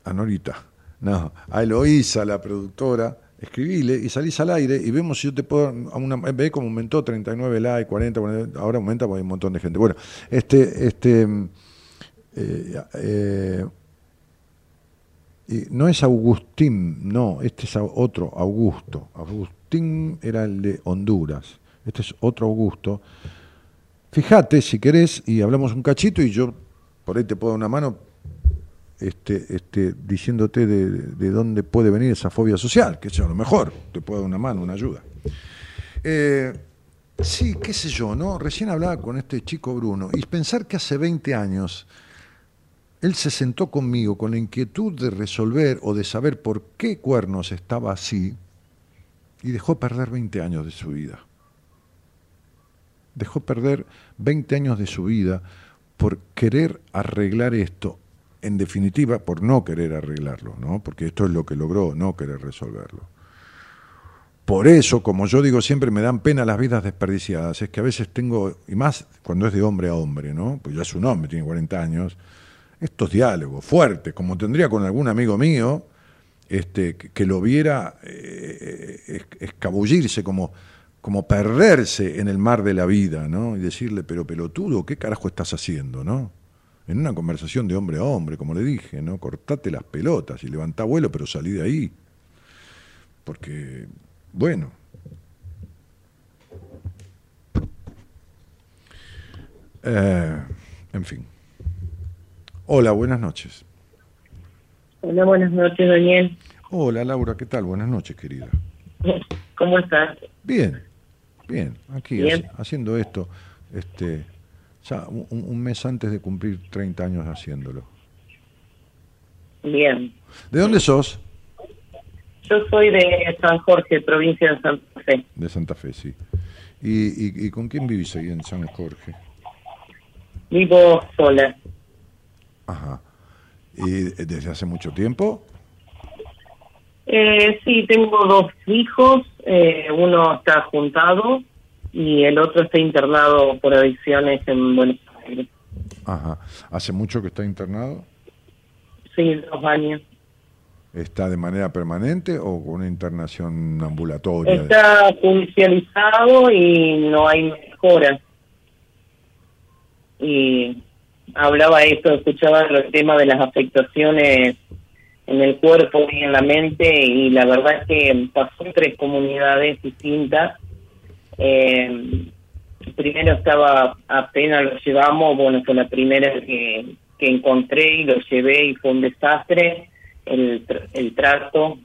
a, Norita, no, a Eloísa, la productora, escribile y salís al aire y vemos si yo te puedo. Una, ve como aumentó 39 likes, 40, 40, ahora aumenta porque hay un montón de gente. Bueno, este. este eh, eh, y no es Agustín, no, este es otro Augusto. Agustín era el de Honduras. Este es otro Augusto. Fíjate si querés y hablamos un cachito y yo por ahí te puedo dar una mano este, este, diciéndote de, dónde puede venir esa fobia social, que es a lo mejor te puedo dar una mano, una ayuda. Eh, sí, qué sé yo, ¿no? Recién hablaba con este chico Bruno y pensar que hace 20 años él se sentó conmigo con la inquietud de resolver o de saber por qué Cuernos estaba así y dejó perder 20 años de su vida. Dejó perder 20 años de su vida por querer arreglar esto, en definitiva por no querer arreglarlo, ¿no? porque esto es lo que logró, no querer resolverlo. Por eso, como yo digo siempre, me dan pena las vidas desperdiciadas, es que a veces tengo, y más cuando es de hombre a hombre, ¿no? pues ya es un hombre, tiene 40 años, estos diálogos fuertes, como tendría con algún amigo mío, este, que, lo viera eh, escabullirse, como, como perderse en el mar de la vida, ¿no? Y decirle, pero pelotudo, ¿qué carajo estás haciendo, no? En una conversación de hombre a hombre, como le dije, ¿no? Cortate las pelotas y levantá vuelo, pero salí de ahí. Porque, bueno. Eh, en fin. Hola, buenas noches. Hola, buenas noches, Daniel. Hola, Laura, ¿qué tal? Buenas noches, querida. ¿Cómo estás? Bien, bien, aquí haciendo esto, este, ya un, mes antes de cumplir 30 años haciéndolo. Bien. ¿De dónde sos? Yo soy de San Jorge, provincia de Santa Fe. De Santa Fe, sí. ¿Y, y con quién vivís ahí en San Jorge? Vivo sola. Ajá. ¿Y desde hace mucho tiempo? Eh, sí, tengo dos hijos, eh, uno está juntado y el otro está internado por adicciones en Buenos Aires. Ajá. ¿Hace mucho que está internado? Sí, dos años. ¿Está de manera permanente o con una internación ambulatoria? Está judicializado y no hay mejora. Y hablaba esto, escuchaba el tema de las afectaciones en el cuerpo y en la mente y la verdad es que pasó en tres comunidades distintas. Eh, primero estaba, apenas lo llevamos, bueno, fue la primera que, encontré y lo llevé y fue un desastre el, el trato.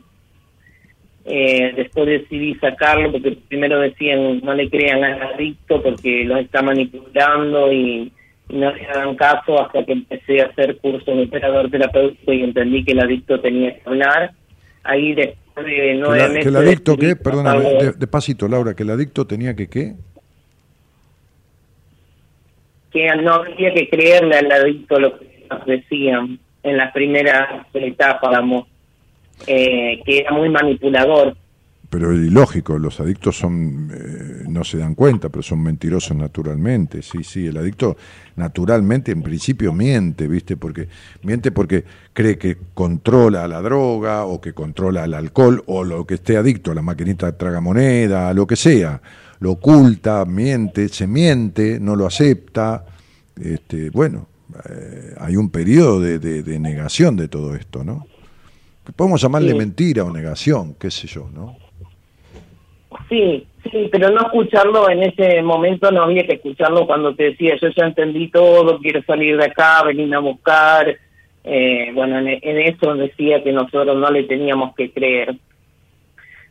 Eh, después decidí sacarlo porque primero decían no le crean al adicto porque los está manipulando y no le hagan caso hasta que empecé a hacer cursos de operador terapéutico y entendí que el adicto tenía que hablar. Ahí después de nueve meses... ¿Que el adicto qué? Perdóname, despacito, Laura, ¿que el adicto tenía que qué? Que no había que creerle al adicto lo que nos decían en las primeras etapas, eh, que era muy manipulador pero es ilógico, los adictos son, eh, no se dan cuenta, pero son mentirosos naturalmente, sí, sí, el adicto naturalmente en principio miente, ¿viste? Porque miente porque cree que controla la droga o que controla el alcohol o lo que esté adicto, a la maquinita traga moneda, lo que sea, lo oculta, miente, se miente, no lo acepta, este, bueno, eh, hay un periodo de, de, negación de todo esto, ¿no? Podemos llamarle mentira o negación, qué sé yo, ¿no? Sí, sí, pero no escucharlo en ese momento, no había que escucharlo cuando te decía, yo ya entendí todo, quiero salir de acá, venir a buscar. Eh, bueno, en, eso decía que nosotros no le teníamos que creer.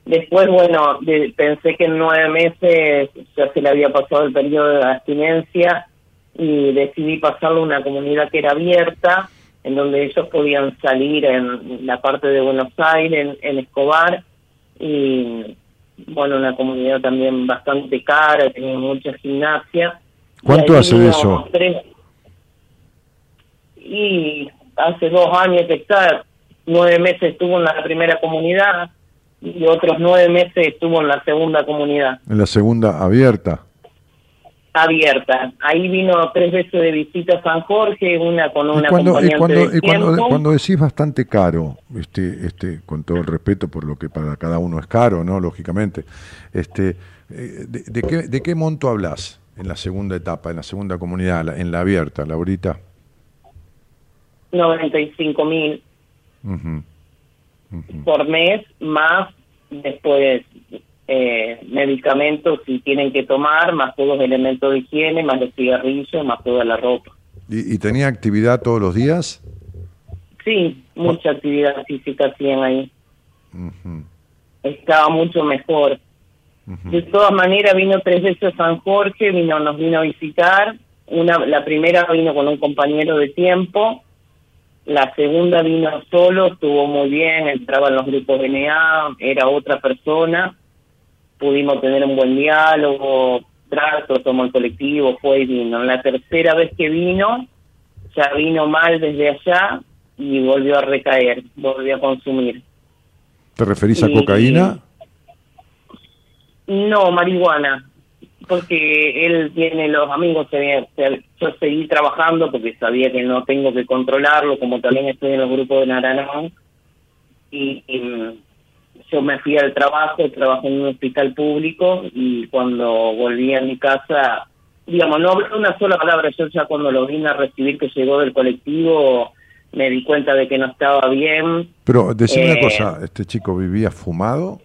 Después, bueno, pensé que en nueve meses ya se le había pasado el periodo de abstinencia y decidí pasarlo a una comunidad que era abierta, en donde ellos podían salir en la parte de Buenos Aires, en, en Escobar, y bueno, una comunidad también bastante cara, tenía mucha gimnasia. ¿Cuánto hace de eso? y hace dos años que está, nueve meses estuvo en la primera comunidad y otros nueve meses estuvo en la segunda comunidad. En la segunda abierta. Abierta. Ahí vino tres veces de visita a San Jorge, una con una cuando, y acompañante cuando, de y cuando, tiempo. cuando decís bastante caro, este, este, con todo el respeto por lo que para cada uno es caro, ¿no? Lógicamente, este, eh, de, de qué, ¿de qué monto hablas en la segunda etapa, en la segunda comunidad, en la abierta, Laurita? 95 mil Ujú, ujú. por mes, más después eh, medicamentos si tienen que tomar, más todos los elementos de higiene, más los cigarrillos, más toda la ropa. ¿Y, y tenía actividad todos los días? Sí, mucha actividad física hacían ahí. Estaba mucho mejor. De todas maneras vino tres veces a San Jorge, vino, nos vino a visitar. Una, la primera vino con un compañero de tiempo, la segunda vino solo, estuvo muy bien, entraba en los grupos NA, era otra persona, pudimos tener un buen diálogo, trato, tomó el colectivo, fue y vino. La tercera vez que vino, ya vino mal desde allá y volvió a recaer, volvió a consumir. ¿Te referís a cocaína? No, marihuana, porque él tiene los amigos, yo seguí trabajando porque sabía que no tengo que controlarlo, como también estoy en los grupos de Naranjón, y, y, yo me fui al trabajo, trabajé en un hospital público y cuando volví a mi casa, digamos, no hablé una sola palabra, yo ya cuando lo vine a recibir que llegó del colectivo me di cuenta de que no estaba bien, Pero decime una Eh, cosa, ¿este chico vivía fumado?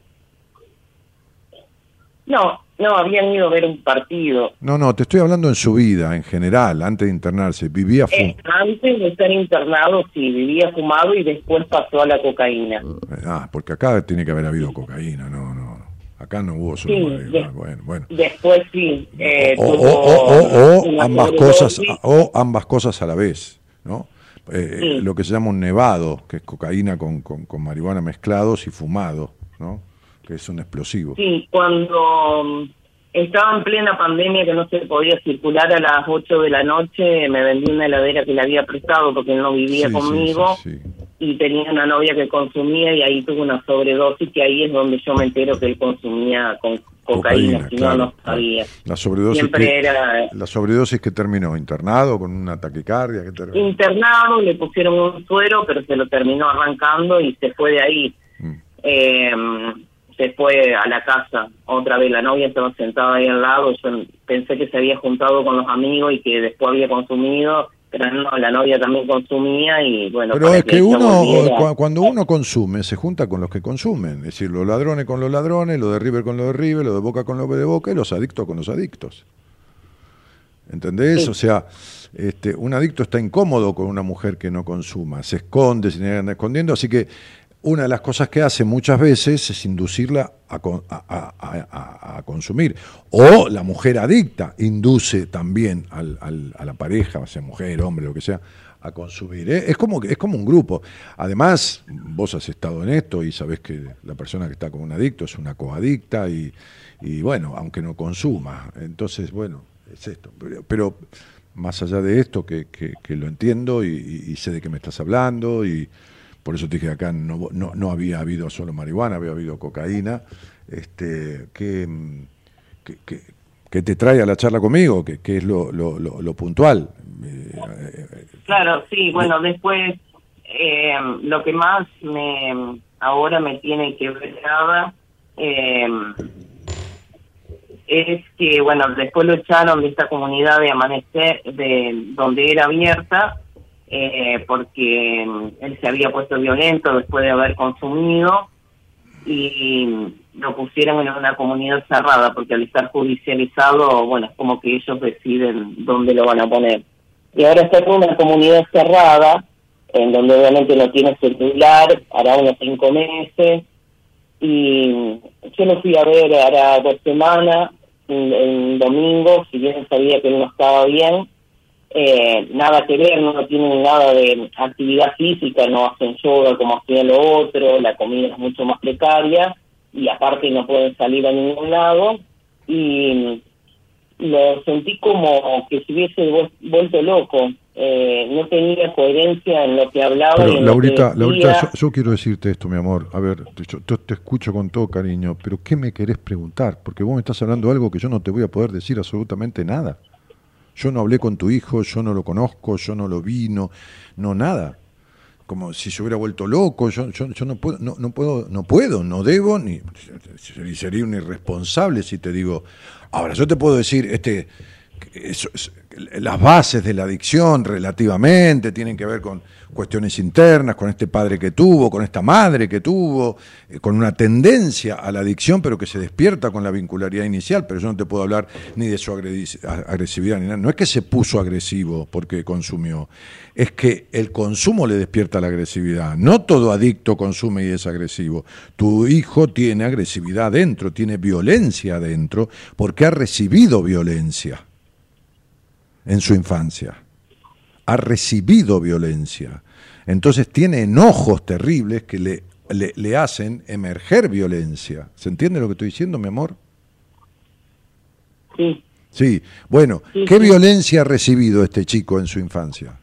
no, no, habían ido a ver un partido, No, no, te estoy hablando en su vida, en general, antes de internarse. ¿Vivía fumado? Eh, antes de estar internado, sí, vivía fumado y después pasó a la cocaína. Ah, porque acá tiene que haber habido cocaína, no, no. Acá no hubo solo Sí, de- Bueno, bueno. Después sí. eh, o, ambas cosas o ambas cosas a la vez no Eh, Sí. lo que se llama un nevado que es cocaína con, con, con marihuana mezclados y fumado no que es un explosivo Sí, cuando mm, estaba en plena pandemia que no se podía circular a las 8 de la noche, me vendí una heladera que le había prestado porque él no vivía Sí, conmigo sí, sí. y tenía una novia que consumía y ahí tuve una sobredosis que ahí es donde yo me entero que él consumía con cocaína, si claro, no, no sabía. la sobredosis Siempre que, era la sobredosis que terminó internado con una taquicardia que internado, le pusieron un suero, pero se lo terminó arrancando y se fue de ahí. Mm. Eh, se fue a la casa otra vez, la novia estaba sentada ahí al lado, yo pensé que se había juntado con los amigos y que después había consumido, pero no, la novia también consumía y bueno. Pero es que uno, volviera- cuando uno consume, se junta con los que consumen. Es decir, los ladrones con los ladrones, los de River con los de River, los de Boca con los de Boca y los adictos con los adictos. ¿Entendés? Sí. O sea, este, un adicto está incómodo con una mujer que no consuma, se esconde, se anda escondiendo, así que una de las cosas que hace muchas veces es inducirla a, a- a- consumir. O la mujer adicta induce también al- a la pareja, sea mujer, hombre, lo que sea, a consumir. ¿eh? Es, como, es como un grupo. Además, vos has estado en esto y sabés que la persona que está con un adicto es una coadicta y, y bueno, aunque no consuma. Entonces, bueno, es esto. Pero, pero más allá de esto, que, que- que lo entiendo y- y sé de qué me estás hablando y por eso te dije acá no, no, no había habido solo marihuana, había habido cocaína. Este, ¿qué, qué, qué- qué te trae a la charla conmigo? ¿Qué, qué es lo, lo, lo- lo puntual? Eh, eh, Claro, sí, bueno, después eh, lo que más me ahora me tiene que ver nada eh, es que, bueno, después lo echaron de esta comunidad de Amanecer, de donde era abierta, eh, porque mm, él se había puesto violento después de haber consumido y lo pusieron en una comunidad cerrada, porque al estar judicializado, bueno, es como que ellos deciden dónde lo van a poner. Y ahora está en una comunidad cerrada, en donde obviamente no tiene celular, hará unos cinco meses, y yo lo fui a ver hará dos semanas, un domingo, si bien sabía que no estaba bien, eh, nada que ver, no tienen nada de actividad física, no hacen yoga como hacía lo otro, la comida es mucho más precaria y aparte no pueden salir a ningún lado y lo sentí como que se hubiese vuel- vuelto loco, eh, no tenía coherencia en lo que hablaba. Pero, y en Laurita, lo que Laurita decía. yo, yo quiero decirte esto, mi amor. A ver, yo, yo te escucho con todo cariño, pero ¿qué me querés preguntar? Porque vos me estás hablando de algo que yo no te voy a poder decir absolutamente nada. Yo no hablé con tu hijo, yo no lo conozco, yo no lo vi, no, no nada. Como si se hubiera vuelto loco, yo, yo, yo no puedo, no, no puedo, no puedo, no debo, ni sería un irresponsable si te digo. Ahora, yo te puedo decir, este, eso es- las bases de la adicción relativamente tienen que ver con cuestiones internas, con este padre que tuvo, con esta madre que tuvo, eh, con una tendencia a la adicción, pero que se despierta con la vincularidad inicial, pero yo no te puedo hablar ni de su agresividad ni nada. No es que se puso agresivo porque consumió, es que el consumo le despierta la agresividad. No todo adicto consume y es agresivo. Tu hijo tiene agresividad dentro, tiene violencia dentro, porque ha recibido violencia en su infancia. Ha recibido violencia. Entonces tiene enojos terribles que le, le, le hacen emerger violencia. ¿Se entiende lo que estoy diciendo, mi amor? Sí, Sí. Bueno, Sí, ¿qué sí. violencia ha recibido este chico en su infancia?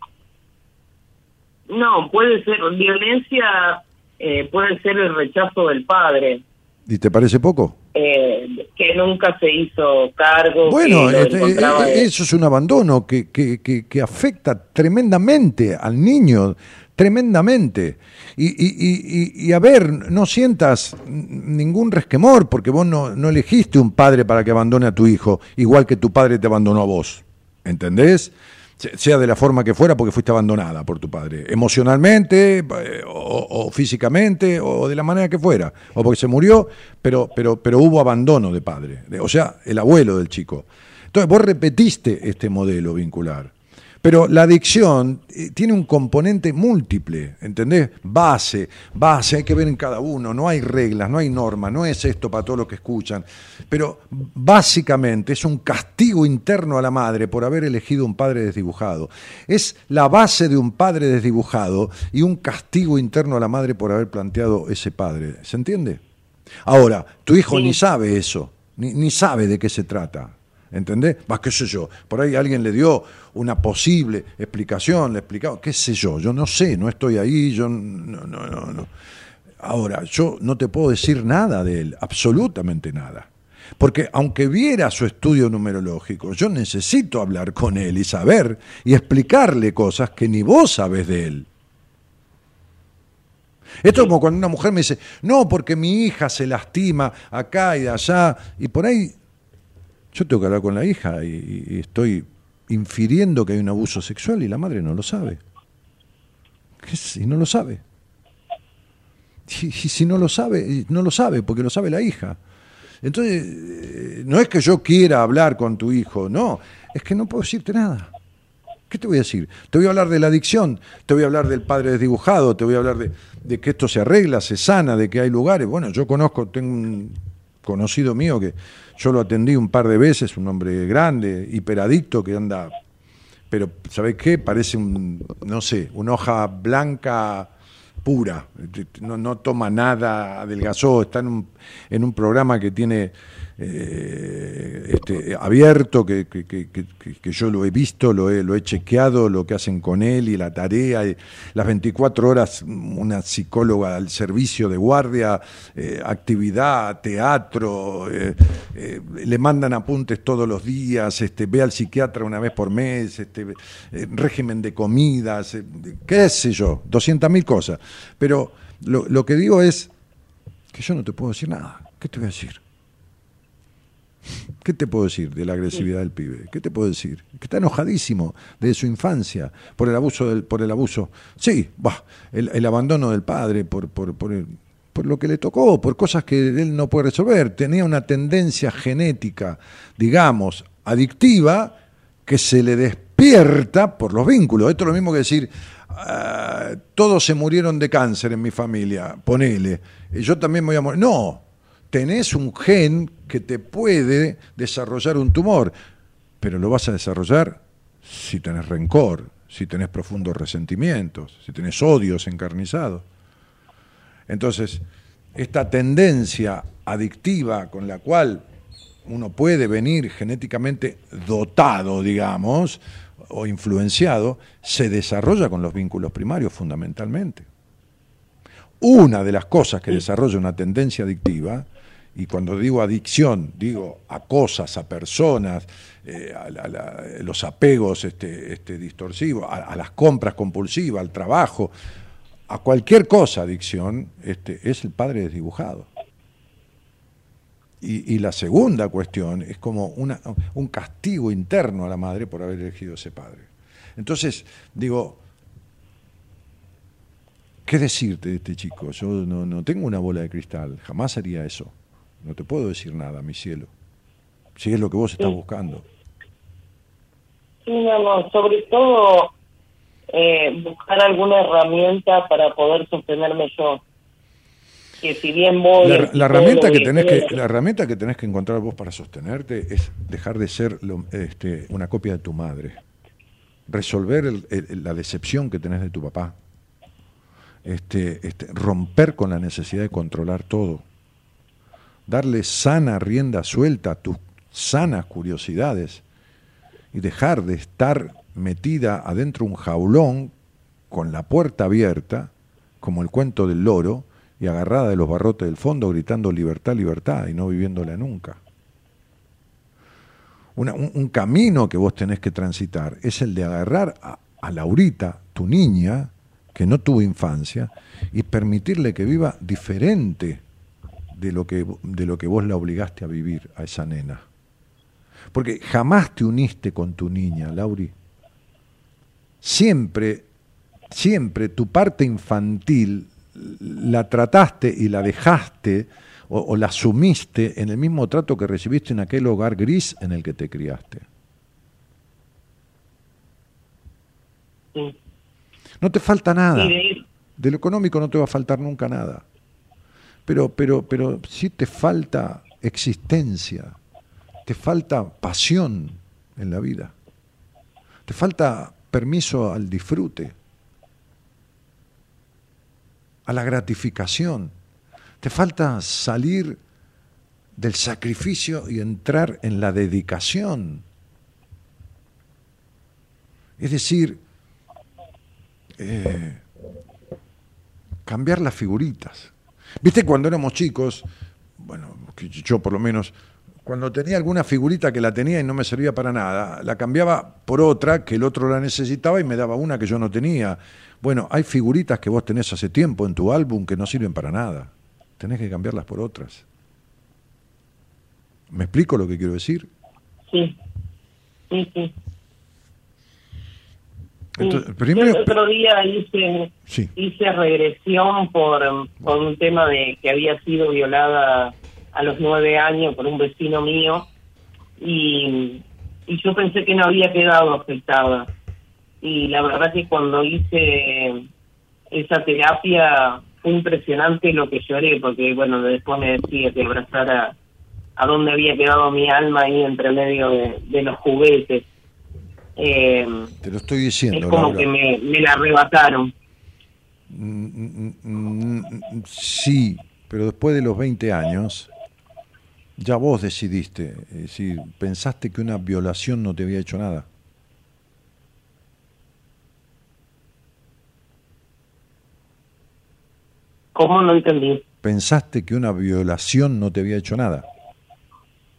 no, puede ser violencia, eh, puede ser el rechazo del padre, ¿Y te parece poco? Eh, que nunca se hizo cargo. Bueno, este, eh, eso es un abandono que, que, que, que afecta tremendamente al niño, tremendamente. Y, y, y, y- y a ver, no sientas ningún resquemor porque vos no, no elegiste un padre para que abandone a tu hijo, igual que tu padre te abandonó a vos. ¿Entendés? Se- Sea de la forma que fuera porque fuiste abandonada por tu padre, emocionalmente eh, o, físicamente o de la manera que fuera, o porque se murió, pero, pero, pero hubo abandono de padre, o sea, el abuelo del chico. Entonces vos repetiste este modelo vincular. Pero la adicción eh, tiene un componente múltiple, ¿entendés? Base, base, hay que ver en cada uno, no hay reglas, no hay normas, no es esto para todos los que escuchan. Pero básicamente es un castigo interno a la madre por haber elegido un padre desdibujado. Es la base de un padre desdibujado y un castigo interno a la madre por haber planteado ese padre. ¿Se entiende? Ahora, tu hijo Sí. ni sabe eso, ni, ni sabe de qué se trata. ¿Entendés? Más qué sé yo. Por ahí alguien le dio una posible explicación, le explicaba, qué sé yo, yo no sé, no estoy ahí, yo no, no, no, no. Ahora, yo no te puedo decir nada de él, absolutamente nada. Porque aunque viera su estudio numerológico, yo necesito hablar con él y saber y explicarle cosas que ni vos sabes de él. Esto es como cuando una mujer me dice, no, porque mi hija se lastima acá y de allá, y por ahí yo tengo que hablar con la hija y, y estoy infiriendo que hay un abuso sexual y la madre no lo sabe. ¿Qué si no lo sabe? Y, y si no lo sabe, no lo sabe porque lo sabe la hija. Entonces, eh, no es que yo quiera hablar con tu hijo, no, es que no puedo decirte nada. ¿Qué te voy a decir? Te voy a hablar de la adicción, te voy a hablar del padre desdibujado, te voy a hablar de, de que esto se arregla, se sana, de que hay lugares. Bueno, yo conozco, tengo un conocido mío que yo lo atendí un par de veces, un hombre grande, hiperadicto, que anda, pero ¿sabés qué? Parece un, no sé, una hoja blanca pura, no, no toma nada, adelgazó, está en un, en un programa que tiene eh, este, abierto, que, que, que, yo lo he visto, lo he, lo he chequeado, lo que hacen con él y la tarea, las 24 horas una psicóloga al servicio de guardia, eh, actividad, teatro, eh, le mandan apuntes todos los días, este, ve al psiquiatra una vez por mes, este, régimen de comidas, qué sé yo, 200 mil cosas. Pero lo, lo que digo es que yo no te puedo decir nada. ¿Qué te voy a decir? ¿Qué te puedo decir de la agresividad del pibe? ¿Qué te puedo decir? Que está enojadísimo de su infancia por el abuso del, por el abuso. Sí, bah, el, el abandono del padre, por, por, por, el- por lo que le tocó, por cosas que él no puede resolver. Tenía una tendencia genética, digamos, adictiva, que se le despierta por los vínculos. Esto es lo mismo que decir, ah, todos se murieron de cáncer en mi familia, ponele. Y yo también me voy a morir. No, tenés un gen que te puede desarrollar un tumor, pero lo vas a desarrollar si tenés rencor, si tenés profundos resentimientos, si tenés odios encarnizados. Entonces, esta tendencia adictiva con la cual uno puede venir genéticamente dotado, digamos, o influenciado, se desarrolla con los vínculos primarios fundamentalmente. Una de las cosas que desarrolla una tendencia adictiva, y cuando digo adicción, digo a cosas, a personas, eh, a, los apegos este, este, distorsivos, a, las compras compulsivas, al trabajo, a cualquier cosa adicción, este, es el padre desdibujado. Y, la segunda cuestión es como una, un castigo interno a la madre por haber elegido ese padre. Entonces, digo, ¿qué decirte de este chico? Yo no, no tengo una bola de cristal, jamás haría eso. No te puedo decir nada, mi cielo. Si es lo que vos estás buscando. Sí, no, sobre todo eh, buscar alguna herramienta para poder sostenerme yo. Que si bien voy... La, herramienta que tenés que, la herramienta que tenés que encontrar vos para sostenerte es dejar de ser este, una copia de tu madre, resolver la decepción que tenés de tu papá, este, este, romper con la necesidad de controlar todo, darle sana rienda suelta a tus sanas curiosidades y dejar de estar metida adentro un jaulón con la puerta abierta, como el cuento del loro, y agarrada de los barrotes del fondo gritando libertad, libertad y no viviéndola nunca. un, camino que vos tenés que transitar es el de agarrar a, a Laurita, tu niña, que no tuvo infancia, y permitirle que viva diferente de lo que, de lo que vos la obligaste a vivir a esa nena. Porque jamás te uniste con tu niña, Lauri. Siempre, siempre tu parte infantil la trataste y la dejaste o, la sumiste en el mismo trato que recibiste en aquel hogar gris en el que te criaste. No te falta nada. De lo económico no te va a faltar nunca nada. Pero, pero, pero sí te falta existencia, te falta pasión en la vida, te falta permiso al disfrute a la gratificación. Te falta salir del sacrificio y entrar en la dedicación. Es decir, eh, cambiar las figuritas. Viste, cuando éramos chicos, bueno, yo por lo menos, cuando tenía alguna figurita que la tenía y no me servía para nada, la cambiaba por otra que el otro la necesitaba y me daba una que yo no tenía. Bueno, hay figuritas que vos tenés hace tiempo en tu álbum que no sirven para nada. Tenés que cambiarlas por otras. ¿Me explico lo que quiero decir? Sí, sí, sí. Primero... el otro día hice, hice regresión por, por un tema de que había sido violada a los nueve años por un vecino mío y, y yo pensé que no había quedado afectada. Y la verdad que cuando hice esa terapia fue impresionante lo que lloré, porque bueno, después me decía que abrazara a dónde había quedado mi alma ahí entre medio de, los juguetes. Eh, Te lo estoy diciendo. Es como que me, me la arrebataron. Mm, mm, mm, sí, pero después de los 20 años, ya vos decidiste, es decir, pensaste que una violación no te había hecho nada. ¿Cómo no entendí? ¿Pensaste que una violación no te había hecho nada?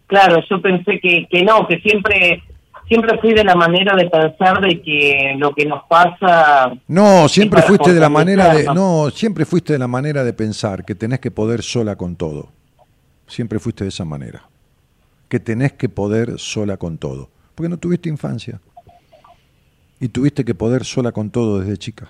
Claro, yo pensé que, que no, que siempre siempre fui de la manera de pensar de que lo que nos pasa no siempre fuiste de la manera de no siempre fuiste de la manera de pensar que tenés que poder sola con todo. Siempre fuiste de esa manera. Que tenés que poder sola con todo. Porque no tuviste infancia. Y tuviste que poder sola con todo desde chica.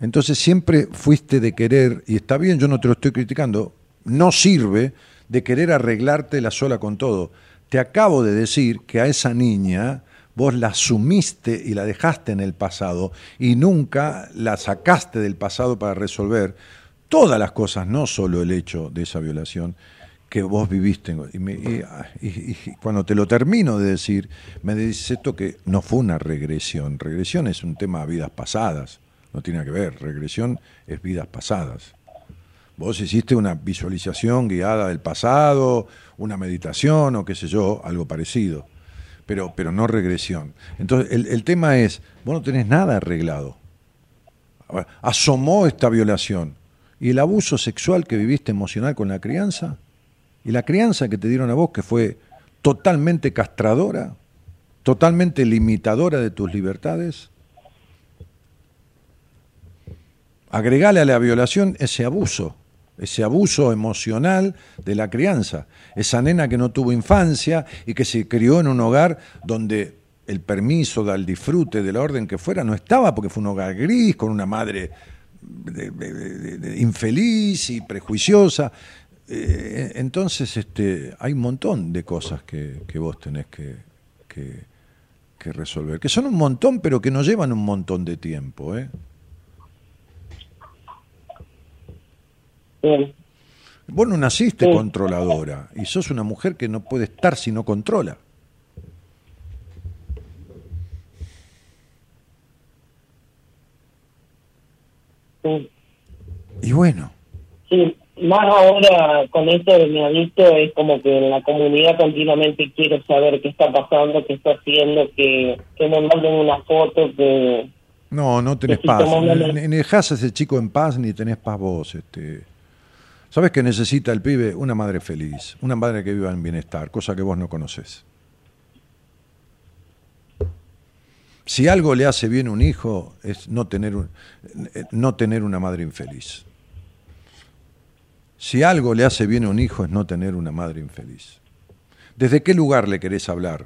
Entonces siempre fuiste de querer, y está bien, yo no te lo estoy criticando, no sirve de querer arreglarte la sola con todo. Te acabo de decir que a esa niña vos la sumiste y la dejaste en el pasado y nunca la sacaste del pasado para resolver todas las cosas, no solo el hecho de esa violación que vos viviste. Y, cuando te lo termino de decir, me dices esto que no fue una regresión. Regresión es un tema de vidas pasadas no tiene que ver. Regresión es vidas pasadas. Vos hiciste una visualización guiada del pasado, una meditación o qué sé yo, algo parecido, pero, pero no regresión. Entonces, el, el tema es, vos no tenés nada arreglado. Asomó esta violación. ¿Y el abuso sexual que viviste emocional con la crianza? ¿Y la crianza que te dieron a vos que fue totalmente castradora? ¿Totalmente limitadora de tus libertades? Agregale a la violación ese abuso, ese abuso emocional de la crianza, esa nena que no tuvo infancia y que se crió en un hogar donde el permiso del disfrute de la orden que fuera no estaba porque fue un hogar gris con una madre infeliz y prejuiciosa. Eh, entonces este, hay un montón de cosas que, vos tenés que, que- resolver, que son un montón pero que no llevan un montón de tiempo. ¿eh? Bien. Vos no naciste Sí. controladora y sos una mujer que no puede estar si no controla. Sí. Y bueno, Sí, más ahora con esto de mi adicto es como que en la comunidad continuamente quiero saber qué está pasando, qué está haciendo, que, que me manden una foto, que no, no tenés paz. Ni, ni dejás a ese chico en paz ni tenés paz vos. Este. ¿Sabes que necesita el pibe? Una madre feliz, una madre que viva en bienestar, cosa que vos no conoces. Si algo le hace bien un hijo es no tener, un- eh, no tener una madre infeliz. Si algo le hace bien a un hijo es no tener una madre infeliz. ¿Desde qué lugar le querés hablar?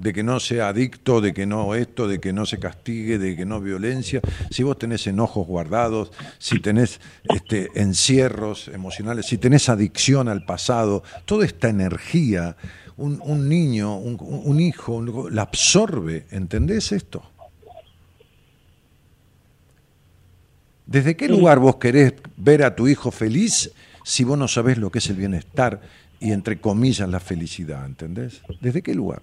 De que no sea adicto, de que no esto, de que no se castigue, de que no violencia. Si vos tenés enojos guardados, si tenés este, encierros emocionales, si tenés adicción al pasado, toda esta energía, un, un niño, un, un hijo, un- la absorbe. ¿Entendés esto? ¿Desde qué lugar vos querés ver a tu hijo feliz si vos no sabés lo que es el bienestar y entre comillas la felicidad? ¿Entendés? ¿Desde qué lugar?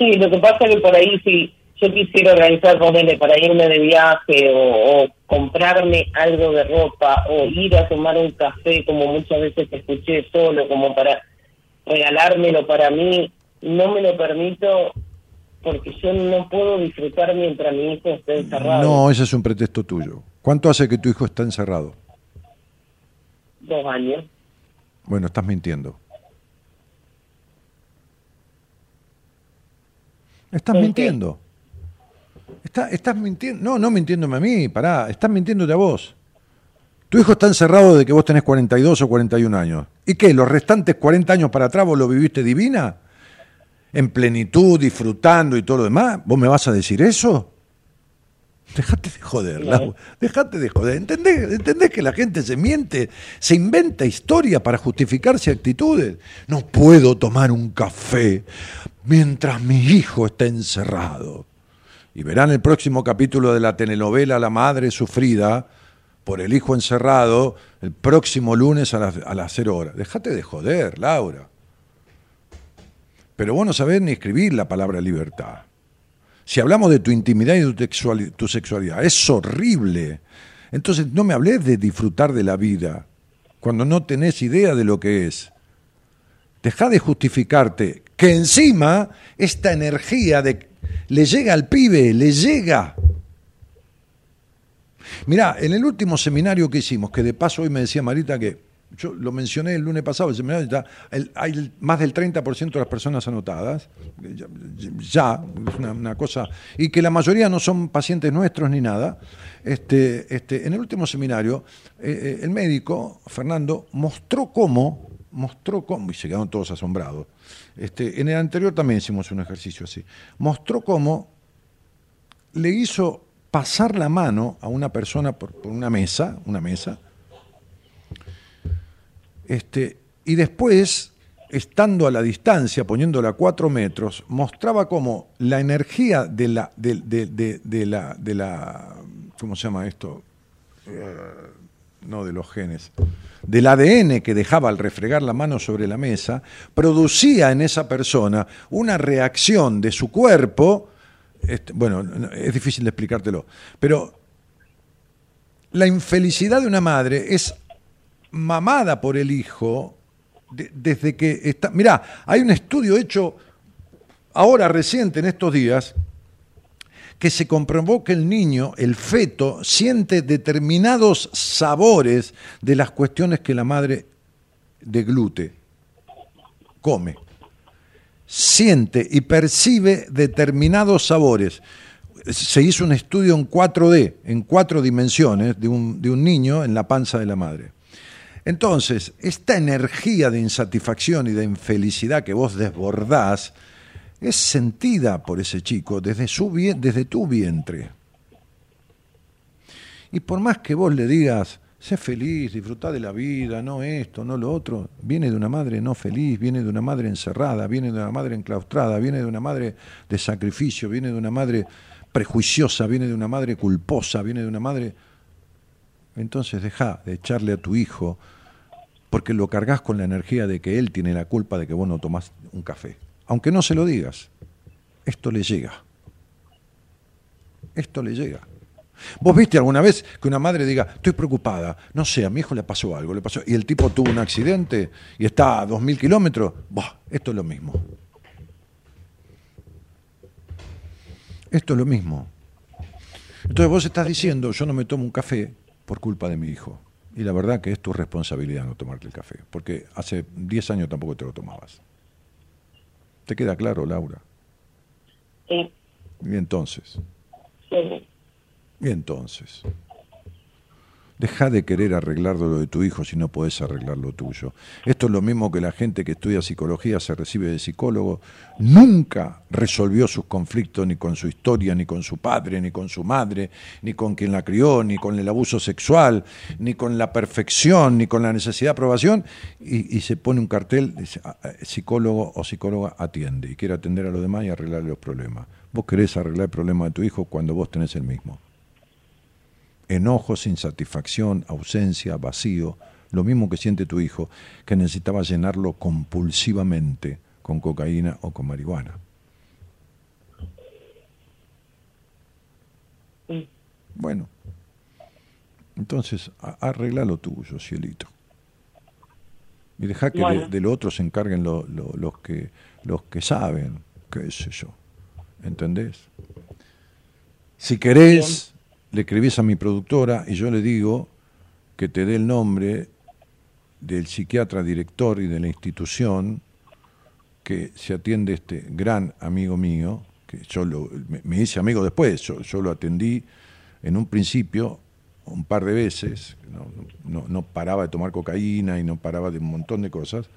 Sí, lo que pasa es que por ahí si yo quisiera organizar, ponele, para irme de viaje o, o comprarme algo de ropa o ir a tomar un café, como muchas veces te escuché solo, como para regalármelo para mí, no me lo permito porque yo no puedo disfrutar mientras mi hijo esté encerrado. No, ese es un pretexto tuyo. ¿Cuánto hace que tu hijo está encerrado? Dos años. Bueno, estás mintiendo. Estás ¿Por qué? mintiendo. Está- estás mintiendo. No, no mintiéndome a mí, pará. Estás mintiéndote a vos. Tu hijo está encerrado de que vos tenés 42 o 41 años. ¿Y qué? ¿Los restantes 40 años para atrás vos lo viviste divina? ¿En plenitud, disfrutando y todo lo demás? ¿Vos me vas a decir eso? Dejate de joder, No. Lau. Dejate de joder. ¿Entendés, ¿Entendés que la gente se miente? Se inventa historia para justificarse actitudes. No puedo tomar un café mientras mi hijo está encerrado. Y verán el próximo capítulo de la telenovela La Madre Sufrida por el hijo encerrado el próximo lunes a las, a las 0 horas. Dejate de joder, Laura. Pero vos no sabés ni escribir la palabra libertad. Si hablamos de tu intimidad y tu, sexualidad, es horrible. Entonces no me hables de disfrutar de la vida cuando no tenés idea de lo que es. Deja de justificarte que encima esta energía le llega al pibe, le llega. Mirá, en el último seminario que hicimos, que de paso hoy me decía Marita que yo lo mencioné el lunes pasado, el hay más del 30% de las personas anotadas, ya, es una, una cosa, y que la mayoría no son pacientes nuestros ni nada. Este, este, en el último seminario, eh, eh, el médico, Fernando, mostró cómo, mostró cómo, y se quedaron todos asombrados. Este, en el anterior también hicimos un ejercicio así, mostró cómo le hizo pasar la mano a una persona por, por una mesa, una mesa, este, y después, estando a la distancia, poniéndola a cuatro metros, mostraba cómo la energía de la, de, la, de la, ¿cómo se llama esto? Eh, no de los genes, del ADN que dejaba al refregar la mano sobre la mesa, producía en esa persona una reacción de su cuerpo este, bueno, es difícil de explicártelo, pero la infelicidad de una madre es mamada por el hijo desde que está... Mirá, hay un estudio hecho ahora reciente en estos días que se comprobó que el niño, el feto, siente determinados sabores de las cuestiones que la madre deglute, come. Siente y percibe determinados sabores. Se hizo un estudio en 4D, en cuatro dimensiones, de un, de un niño en la panza de la madre. Entonces, esta energía de insatisfacción y de infelicidad que vos desbordás, es sentida por ese chico desde, su, desde tu vientre. Y por más que vos le digas, sé feliz, disfruta de la vida, no esto, no lo otro, viene de una madre no feliz, viene de una madre encerrada, viene de una madre enclaustrada, viene de una madre de sacrificio, viene de una madre prejuiciosa, viene de una madre culposa, viene de una madre... Entonces deja de echarle a tu hijo porque lo cargas con la energía de que él tiene la culpa de que vos no tomás un café aunque no se lo digas, esto le llega. Esto le llega. ¿Vos viste alguna vez que una madre diga, estoy preocupada, no sé, a mi hijo le pasó algo, le pasó, y el tipo tuvo un accidente y está a dos mil kilómetros? esto es lo mismo. Esto es lo mismo. Entonces vos estás diciendo, yo no me tomo un café por culpa de mi hijo. Y la verdad que es tu responsabilidad no tomarte el café, porque hace 10 años tampoco te lo tomabas. ¿Te queda claro, Laura? Sí. Y entonces. Sí. Y entonces. Deja de querer arreglar lo de tu hijo si no puedes arreglar lo tuyo. Esto es lo mismo que la gente que estudia psicología se recibe de psicólogo. Nunca resolvió sus conflictos ni con su historia, ni con su padre, ni con su madre, ni con quien la crió, ni con el abuso sexual, ni con la perfección, ni con la necesidad de aprobación. Y, se pone un cartel, psicólogo o psicóloga atiende y quiere atender a los demás y arreglar los problemas. Vos querés arreglar el problema de tu hijo cuando vos tenés el mismo enojos, insatisfacción, ausencia, vacío, lo mismo que siente tu hijo, que necesitaba llenarlo compulsivamente con cocaína o con marihuana. Bueno, entonces arregla lo tuyo, cielito. Y deja que de, lo otro se encarguen los, que, los que saben, qué sé yo. ¿Entendés? Si querés, le escribís a mi productora y yo le digo que te dé el nombre del psiquiatra director y de la institución que se atiende este gran amigo mío, que yo me, hice amigo después, yo, lo atendí en un principio un par de veces, no, no, paraba de tomar cocaína y no paraba de un montón de cosas.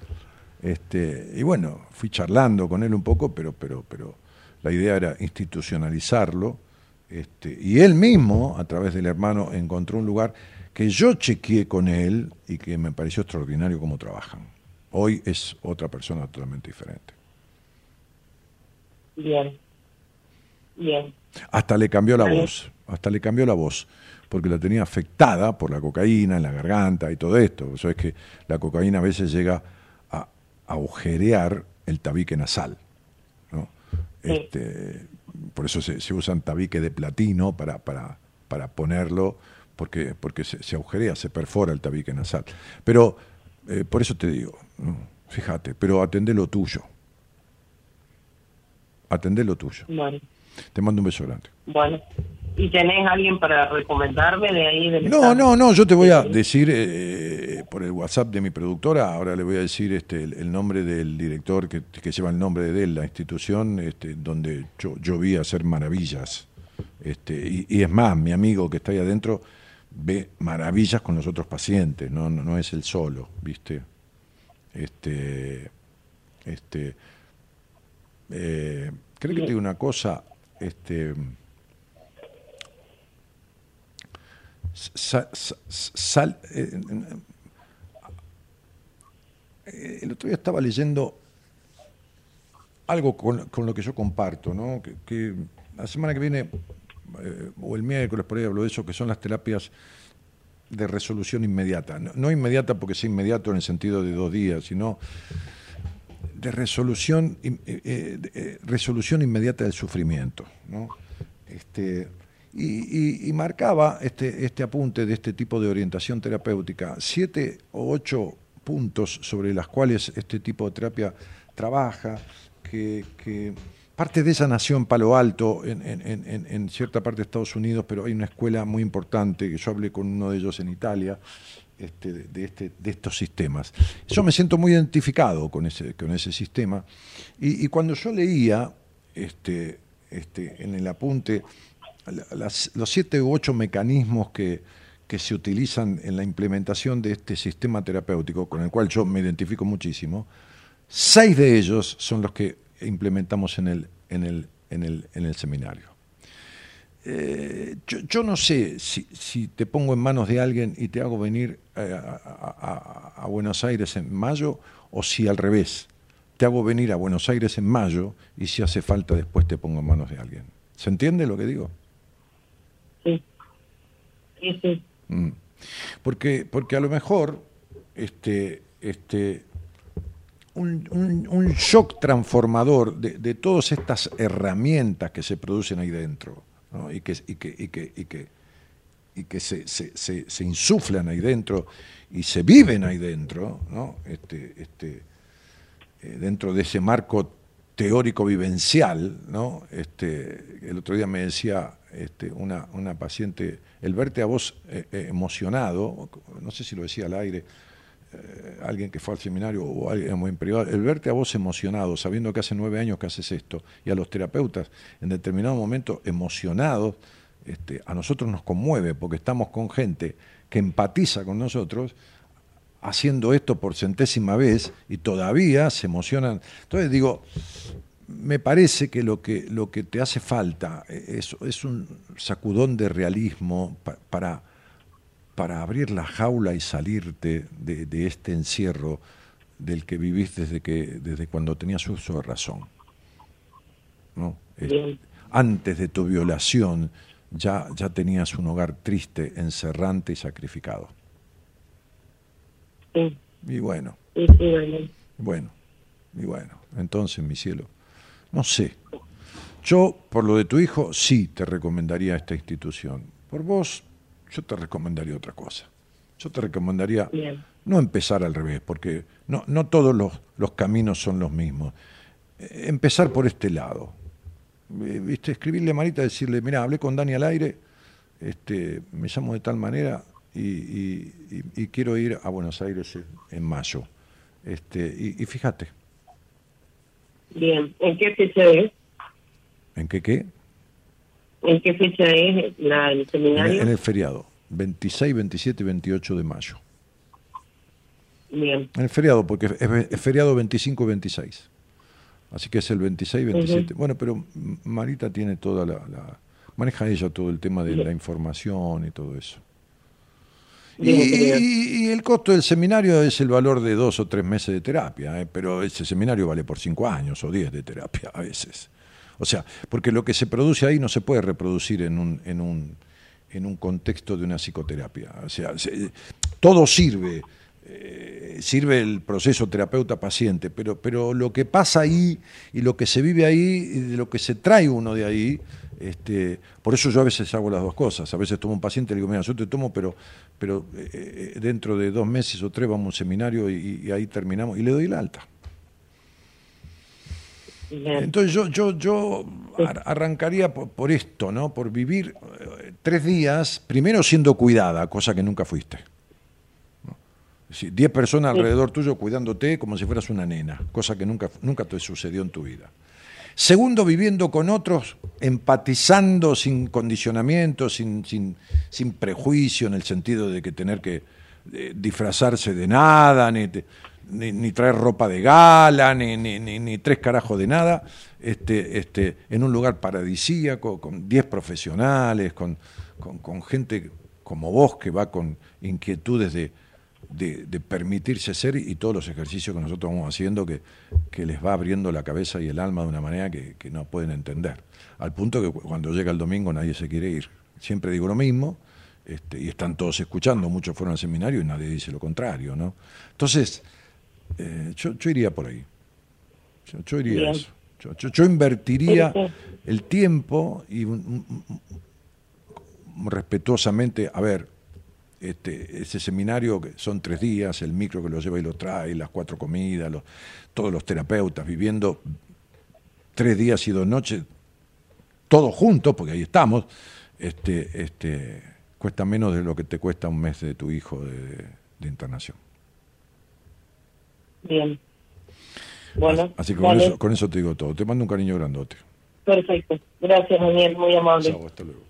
Este, y bueno, fui charlando con él un poco, pero, pero, pero la idea era institucionalizarlo este, y él mismo, a través del hermano, encontró un lugar que yo chequeé con él y que me pareció extraordinario cómo trabajan. Hoy es otra persona totalmente diferente. Bien. Bien. Hasta le cambió la voz, hasta le cambió la voz, porque la tenía afectada por la cocaína en la garganta y todo esto. O es que la cocaína a veces llega a agujerear el tabique nasal. ¿no? Este, por eso se, se usan tabique de platino para, para, para ponerlo, porque, porque se, agujerea, se perfora el tabique nasal. Pero eh, por eso te digo, fíjate, pero atendé lo tuyo. Atendé lo tuyo. Te mando un beso grande. Bueno. ¿Y tenés alguien para recomendarme de ahí? Del no, no, no, yo te voy a decir eh, por el WhatsApp de mi productora, ahora le voy a decir este el, nombre del director que, lleva el nombre de él, la institución este, donde yo, yo vi hacer maravillas. Este, y, es más, mi amigo que está ahí adentro ve maravillas con los otros pacientes, no, no, es el solo, ¿viste? Este, este, eh, creo que te digo una cosa, este eh, eh, el otro día estaba leyendo algo con, lo que yo comparto, ¿no? que, la semana que viene, eh, o el miércoles por ahí hablo de eso, que son las terapias de resolución inmediata. No, inmediata porque sea inmediato en el sentido de dos días, sino de resolución, resolución inmediata del sufrimiento. ¿no? Este, y, marcaba este, este apunte de este tipo de orientación terapéutica, siete o ocho puntos sobre las cuales este tipo de terapia trabaja, que, parte de esa nació en Palo Alto, en, en, cierta parte de Estados Unidos, pero hay una escuela muy importante, que yo hablé con uno de ellos en Italia, este, de, este, de estos sistemas. Yo me siento muy identificado con ese, con ese sistema, y, cuando yo leía este, este, en el apunte los siete u ocho mecanismos que, que se utilizan en la implementación de este sistema terapéutico, con el cual yo me identifico muchísimo, seis de ellos son los que implementamos en el, en el, en el, en el seminario. Eh, yo, no sé si, si, te pongo en manos de alguien y te hago venir eh, a, Buenos Aires en mayo o si al revés, te hago venir a Buenos Aires en mayo y si hace falta después te pongo en manos de alguien. ¿Se entiende lo que digo? Sí. Sí. Mm. Porque, porque a lo mejor este, este, un, shock transformador de, todas estas herramientas que se producen ahí dentro y que, y que, y que, y que, y que se, se, se, insuflan ahí dentro y se viven ahí dentro, ¿no? este, este, eh, dentro de ese marco teórico vivencial, ¿no? Este, el otro día me decía este, una, una paciente, el verte a vos eh, eh, emocionado, no sé si lo decía al aire, eh, alguien que fue al seminario o alguien muy privado, el verte a vos emocionado, sabiendo que hace nueve años que haces esto, y a los terapeutas en determinado momento emocionados, este, a nosotros nos conmueve porque estamos con gente que empatiza con nosotros haciendo esto por centésima vez y todavía se emocionan. Entonces digo, me parece que lo que, lo que te hace falta es, es un sacudón de realismo para para abrir la jaula y salirte de, este encierro del que vivís desde, que, desde cuando tenías uso de razón. ¿no? antes de tu violación ya, ya tenías un hogar triste, encerrante y sacrificado. Y bueno. bueno. y bueno. Entonces, mi cielo, no sé. Yo, por lo de tu hijo, sí te recomendaría esta institución. Por vos, yo te recomendaría otra cosa. Yo te recomendaría no empezar al revés, porque no, no todos los, los caminos son los mismos. Eh, empezar por este lado. Eh, ¿Viste? Escribirle a Marita, decirle, mira, hablé con Dani al aire, este, me llamo de tal manera y, y, quiero ir a Buenos Aires en, mayo. Este, y, fíjate. Bien, ¿en qué fecha es? ¿En qué qué? ¿En qué fecha es la, el seminario? En, el feriado, 26, 27 y 28 de mayo. Bien. En el feriado, porque es, feriado 25 y 26. Así que es el 26 y 27. Bueno, pero Marita tiene toda la, Maneja ella todo el tema de la información y todo eso. Y, el costo del seminario es el valor de dos o tres meses de terapia, ¿eh? pero ese seminario vale por cinco años o diez de terapia a veces. O sea, porque lo que se produce ahí no se puede reproducir en un, en un, en un contexto de una psicoterapia. O sea, todo sirve, eh, sirve el proceso terapeuta-paciente, pero, pero lo que pasa ahí y lo que se vive ahí y de lo que se trae uno de ahí, este, por eso yo a veces hago las dos cosas. A veces tomo un paciente y le digo, mira, yo te tomo, pero, pero eh, eh, dentro de dos meses o tres vamos a un seminario y, y ahí terminamos y le doy el alta. Entonces yo, yo, yo arrancaría por, esto, ¿no? Por vivir eh, tres días, primero siendo cuidada, cosa que nunca fuiste. diez personas alrededor tuyo cuidándote como si fueras una nena, cosa que nunca, nunca te sucedió en tu vida. Segundo, viviendo con otros, empatizando sin condicionamiento, sin, sin, sin prejuicio, en el sentido de que tener que eh, disfrazarse de nada, ni ni, traer ropa de gala, ni, ni, tres carajos de nada, este, este, en un lugar paradisíaco, con diez profesionales, con, con, gente como vos que va con inquietudes de, de, permitirse ser y todos los ejercicios que nosotros vamos haciendo que, que, les va abriendo la cabeza y el alma de una manera que, que no pueden entender. Al punto que cuando llega el domingo nadie se quiere ir. Siempre digo lo mismo, este, y están todos escuchando, muchos fueron al seminario y nadie dice lo contrario, ¿no? Entonces, eh, yo, iría por ahí. Yo, yo diría Bien. eso. Yo, invertiría sí. el tiempo y un- un- un- respetuosamente, a ver, este, ese seminario que son tres días, el micro que lo lleva y lo trae, las cuatro comidas, los- todos los terapeutas viviendo tres días y dos noches, todos juntos, porque ahí estamos, este, este, cuesta menos de lo que te cuesta un mes de tu hijo de, de internación. Bien. Bueno, Así que con eso, con eso te digo todo. Te mando un cariño grandote. perfecto. Gracias, Daniel, muy amable. Chao, hasta luego.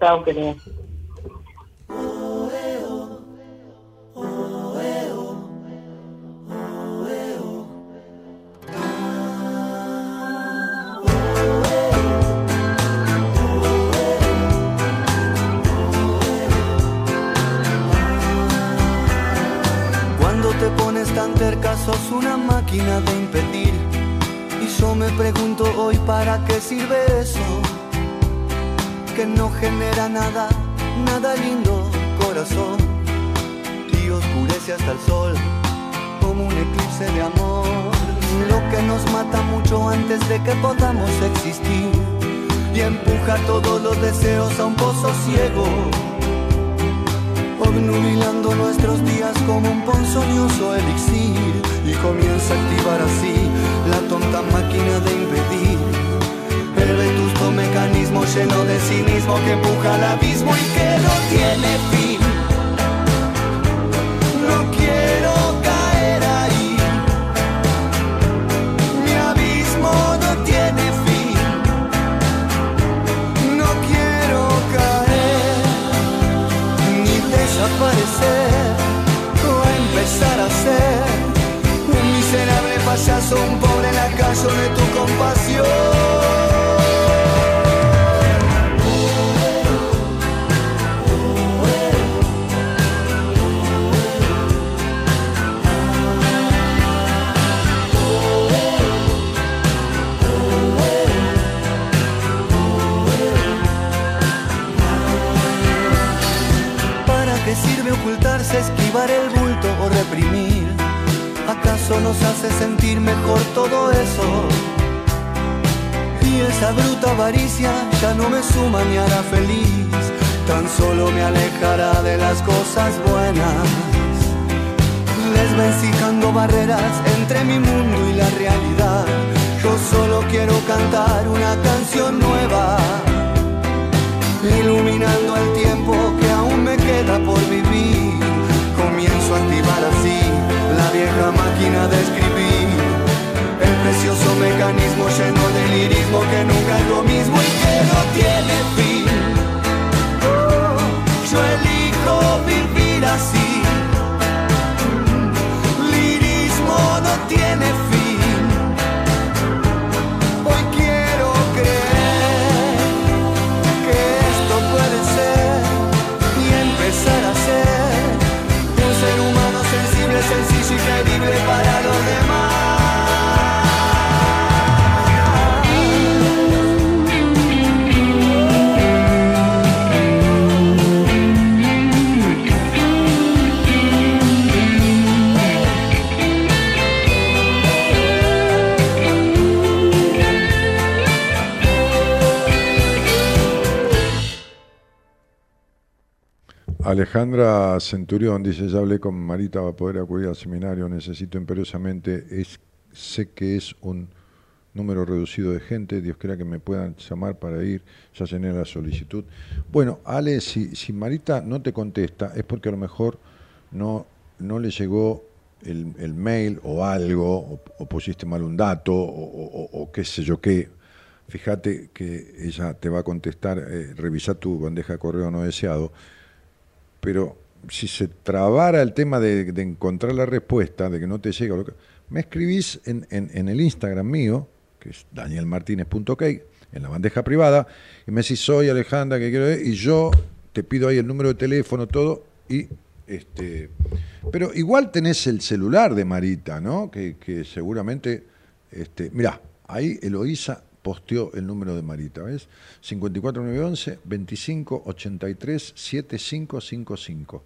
Chao, querido. Para qué sirve eso. Que no genera nada, nada lindo, corazón. Y oscurece hasta el sol como un eclipse de amor. Lo que nos mata mucho antes de que podamos existir. Y empuja todos los deseos a un pozo ciego obnubilando nuestros días como un ponzoñoso elixir y comienza a activar así la tonta máquina de impedir lleno de cinismo que empuja al abismo y que no tiene fin. No quiero caer ahí, mi abismo no tiene fin. No quiero caer ni desaparecer o empezar a ser un miserable payaso, un pobre lacayo de tu compasión. Esquivar el bulto o reprimir? ¿Acaso nos hace sentir mejor todo eso? Y esa bruta avaricia ya no me suma ni hará feliz, tan solo me alejará de las cosas buenas. Desvencijando barreras entre mi mundo y la realidad, yo solo quiero cantar una canción nueva iluminando el tiempo que aún me queda por vivir. Activar así la vieja máquina de escribir, el precioso mecanismo lleno de lirismo que nunca es lo mismo y que no tiene fin. Oh, yo elijo vivir así. Lirismo no tiene fin. Alejandra Centurión dice, ya hablé con Marita, va a poder acudir al seminario, necesito imperiosamente, es, sé que es un número reducido de gente, Dios quiera que me puedan llamar para ir, ya llené la solicitud. Bueno, Ale, si, si Marita no te contesta, es porque a lo mejor no, no le llegó el, el mail o algo, o, pusiste mal un dato, o, o- o qué sé yo qué. Fíjate que ella te va a contestar, eh, revisa tu bandeja de correo no deseado, pero si se trabara el tema de, encontrar la respuesta, de que no te llega, lo que- me escribís en, el Instagram mío, que es danielmartinez.ok, en la bandeja privada, y me decís, soy Alejandra, que quiero ver, y yo te pido ahí el número de teléfono, todo, y este pero igual tenés el celular de Marita, ¿no? Que, que seguramente, este, mirá, ahí Eloísa posteó el número de Marita, ¿ves? 54911 2583 7555.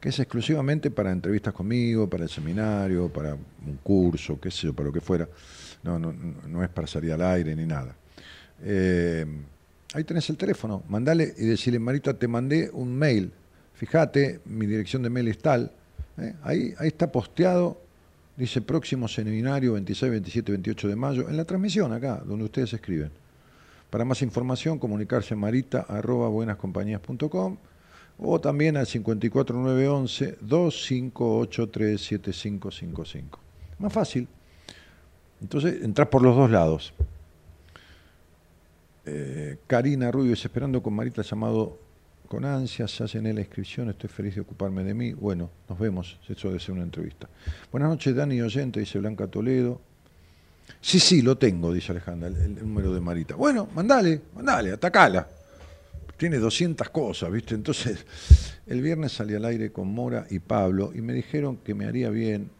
que es exclusivamente para entrevistas conmigo, para el seminario, para un curso, qué sé yo, para lo que fuera. No, no, no es para salir al aire ni nada. Eh, ahí tenés el teléfono, mandale y decirle, Marita, te mandé un mail. Fíjate, mi dirección de mail es tal. ¿eh? Ahí, ahí está posteado, dice próximo seminario 26, 27, 28 de mayo, en la transmisión acá, donde ustedes escriben. Para más información, comunicarse a marita arroba buenascompañías.com o también al 54911 25837555. Más fácil. Entonces, entras por los dos lados. Eh, Karina Rubio dice, esperando con Marita llamado con ansias, ya llené la inscripción, estoy feliz de ocuparme de mí. Bueno, nos vemos, eso debe ser una entrevista. Buenas noches, Dani Oyente, dice Blanca Toledo. Sí, sí, lo tengo, dice Alejandra, el, número de Marita. Bueno, mandale, mandale, atacala. Tiene 200 cosas, ¿viste? Entonces, el viernes salí al aire con Mora y Pablo y me dijeron que me haría bien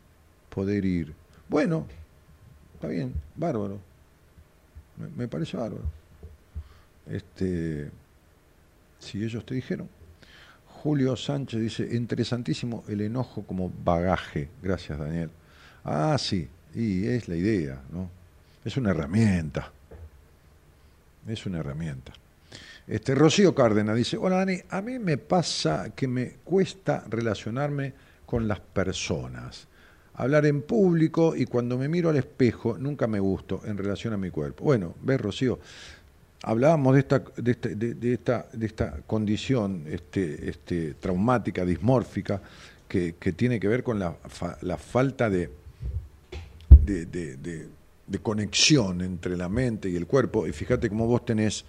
poder ir. Bueno, está bien, bárbaro. me parece bárbaro. Este, si ellos te dijeron. Julio Sánchez dice, interesantísimo el enojo como bagaje. Gracias, Daniel. Ah, sí, y es la idea, ¿no? Es una herramienta. Es una herramienta. Este, Rocío Cárdenas dice, hola Dani, a mí me pasa que me cuesta relacionarme con las personas. Hablar en público y cuando me miro al espejo nunca me gusto en relación a mi cuerpo. Bueno, ves Rocío, hablábamos de esta, de, este, de, esta, de esta condición este, este, traumática, dismórfica, que, tiene que ver con la, la falta de, de, conexión entre la mente y el cuerpo. Y fíjate cómo vos tenés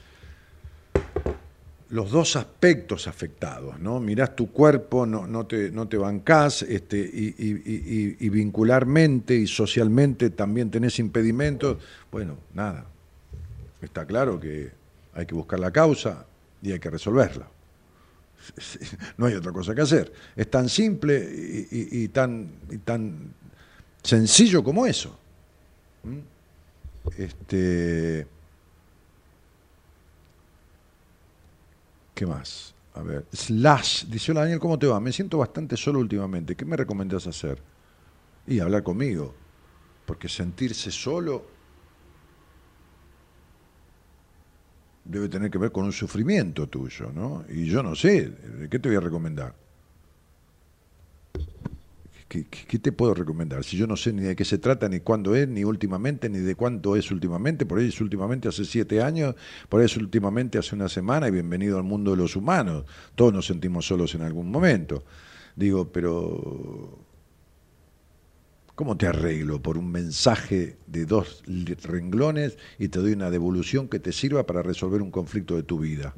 los dos aspectos afectados, ¿no? Mirás tu cuerpo, no, no, te, no te bancás, este, y, y, y vincularmente y socialmente también tenés impedimentos. Bueno, nada, Está claro que hay que buscar la causa y hay que resolverla. No hay otra cosa que hacer. Es tan simple y, tan, tan sencillo como eso. ¿Mm? Este, ¿Qué más? A ver, Slash, dice, hola Daniel, ¿cómo te va? Me siento bastante solo últimamente. ¿Qué me recomendás hacer? Y hablar conmigo. Porque sentirse solo debe tener que ver con un sufrimiento tuyo, ¿no? Y yo no sé, ¿qué te voy a recomendar? ¿Qué, te puedo recomendar? Si yo no sé ni de qué se trata, ni cuándo es, ni últimamente, ni de cuánto es últimamente, por ahí es últimamente hace siete años, por ahí es últimamente hace una semana, y bienvenido al mundo de los humanos. Todos nos sentimos solos en algún momento. Digo, pero ¿Cómo te arreglo por un mensaje de dos renglones y te doy una devolución que te sirva para resolver un conflicto de tu vida?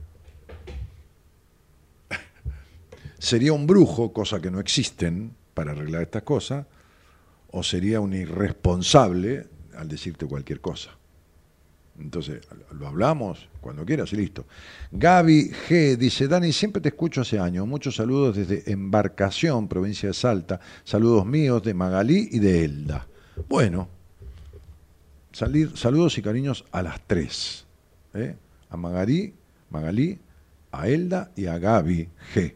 ¿Sería un brujo, cosa que no existen para arreglar estas cosas, o sería un irresponsable al decirte cualquier cosa? Entonces, lo hablamos cuando quieras y listo. Gaby G dice, Dani, siempre te escucho hace años. Muchos saludos desde Embarcación, provincia de Salta. Saludos míos de Magalí y de Elda. Bueno, salir, saludos y cariños a las tres. ¿eh? A Magalí, Magalí, a Elda y a Gaby G.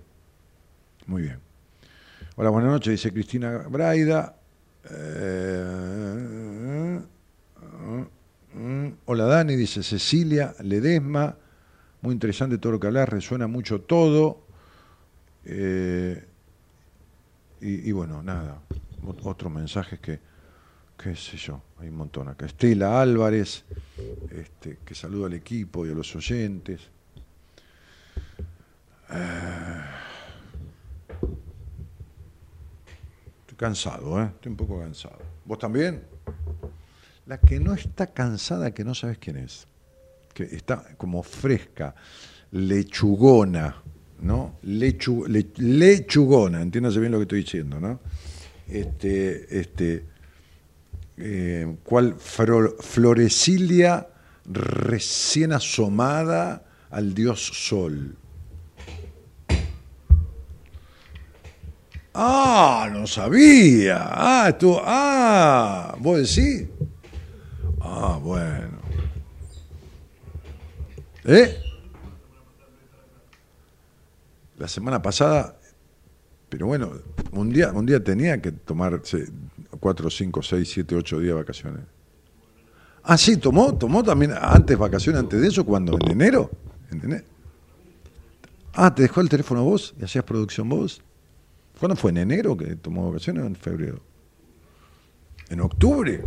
Muy bien. Hola, buenas noches, dice Cristina Braida. Eh, Mm, hola Dani, dice Cecilia Ledesma. Muy interesante todo lo que hablas, resuena mucho todo. Eh, y, bueno, nada, otros mensajes que, qué sé yo, hay un montón acá. Estela Álvarez, este, que saluda al equipo y a los oyentes. Eh, estoy cansado, ¿eh? Estoy un poco cansado. ¿Vos también? La que no está cansada, que no sabes quién es, que está como fresca, lechugona, ¿no? lechugona, entiéndase bien lo que estoy diciendo, ¿no? Este, este, eh, cual florecilia recién asomada al dios sol. Ah, no sabía. Ah, tú, ah, vos decís. Ah, bueno. ¿Eh? La semana pasada Pero bueno, un día, un día tenía que tomarse 4, 5, 6, 7, 8 días de vacaciones. Ah, sí, tomó, tomó también antes vacaciones, antes de eso, cuando en enero. ¿En enero? Ah, ¿te dejó el teléfono vos y hacías producción vos? ¿Cuándo fue? ¿En enero que tomó vacaciones o en febrero? ¿En octubre?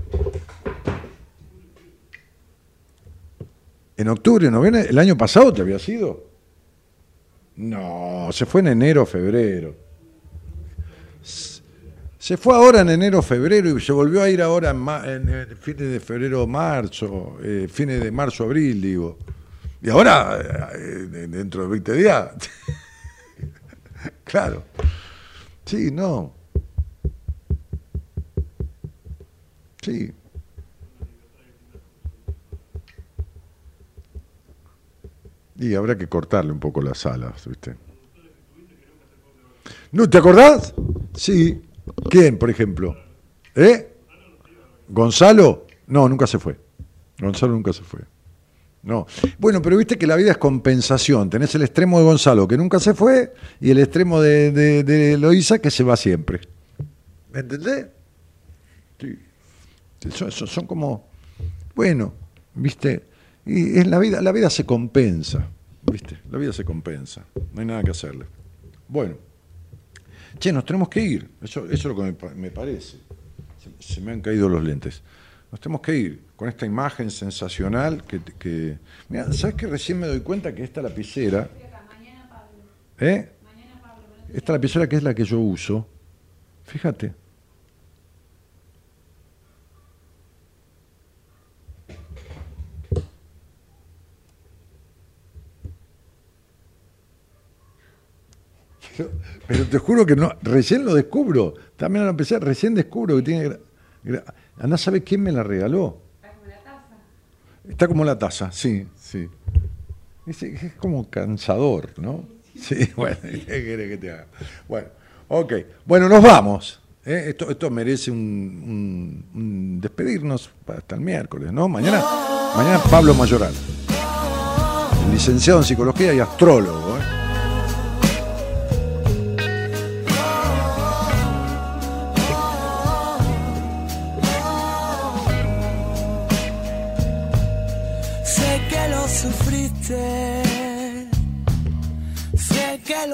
¿En octubre, noviembre? ¿El año pasado te había sido? No, se fue en enero, febrero. Se fue ahora en enero, febrero y se volvió a ir ahora en, en, eh, fines de febrero, marzo, eh, fines de marzo, abril, digo. Y ahora, eh, eh, dentro de 20 días. claro. Sí, no. Sí. Y habrá que cortarle un poco las alas, ¿viste? ¿No te acordás? Sí. ¿Quién, por ejemplo? ¿Eh? ¿Gonzalo? No, nunca se fue. Gonzalo nunca se fue. No. Bueno, pero viste que la vida es compensación. Tenés el extremo de Gonzalo que nunca se fue y el extremo de, de, que se va siempre. ¿Me entendés? Sí. Son como, bueno, viste, y en la vida, la vida se compensa, viste, la vida se compensa, no hay nada que hacerle. Bueno, che, nos tenemos que ir, eso, eso es lo que me, pa- me parece. Se, se me han caído los lentes. Nos tenemos que ir con esta imagen sensacional que, que... Mira, ¿sabes que recién me doy cuenta que esta lapicera... ¿Eh? Esta lapicera que es la que yo uso, fíjate. Pero, pero te juro que no, recién lo descubro. También lo empecé, recién descubro que tiene. Andá, ¿sabe quién me la regaló? Está como la taza, sí, sí. Es, es como cansador, ¿no? Sí, bueno, ¿qué querés que te haga? Bueno, ok. Bueno, nos vamos. ¿eh? Esto, esto merece un, un- un despedirnos hasta el miércoles, ¿no? Mañana, mañana Pablo Mayoral, licenciado en psicología y astrólogo. ¿eh?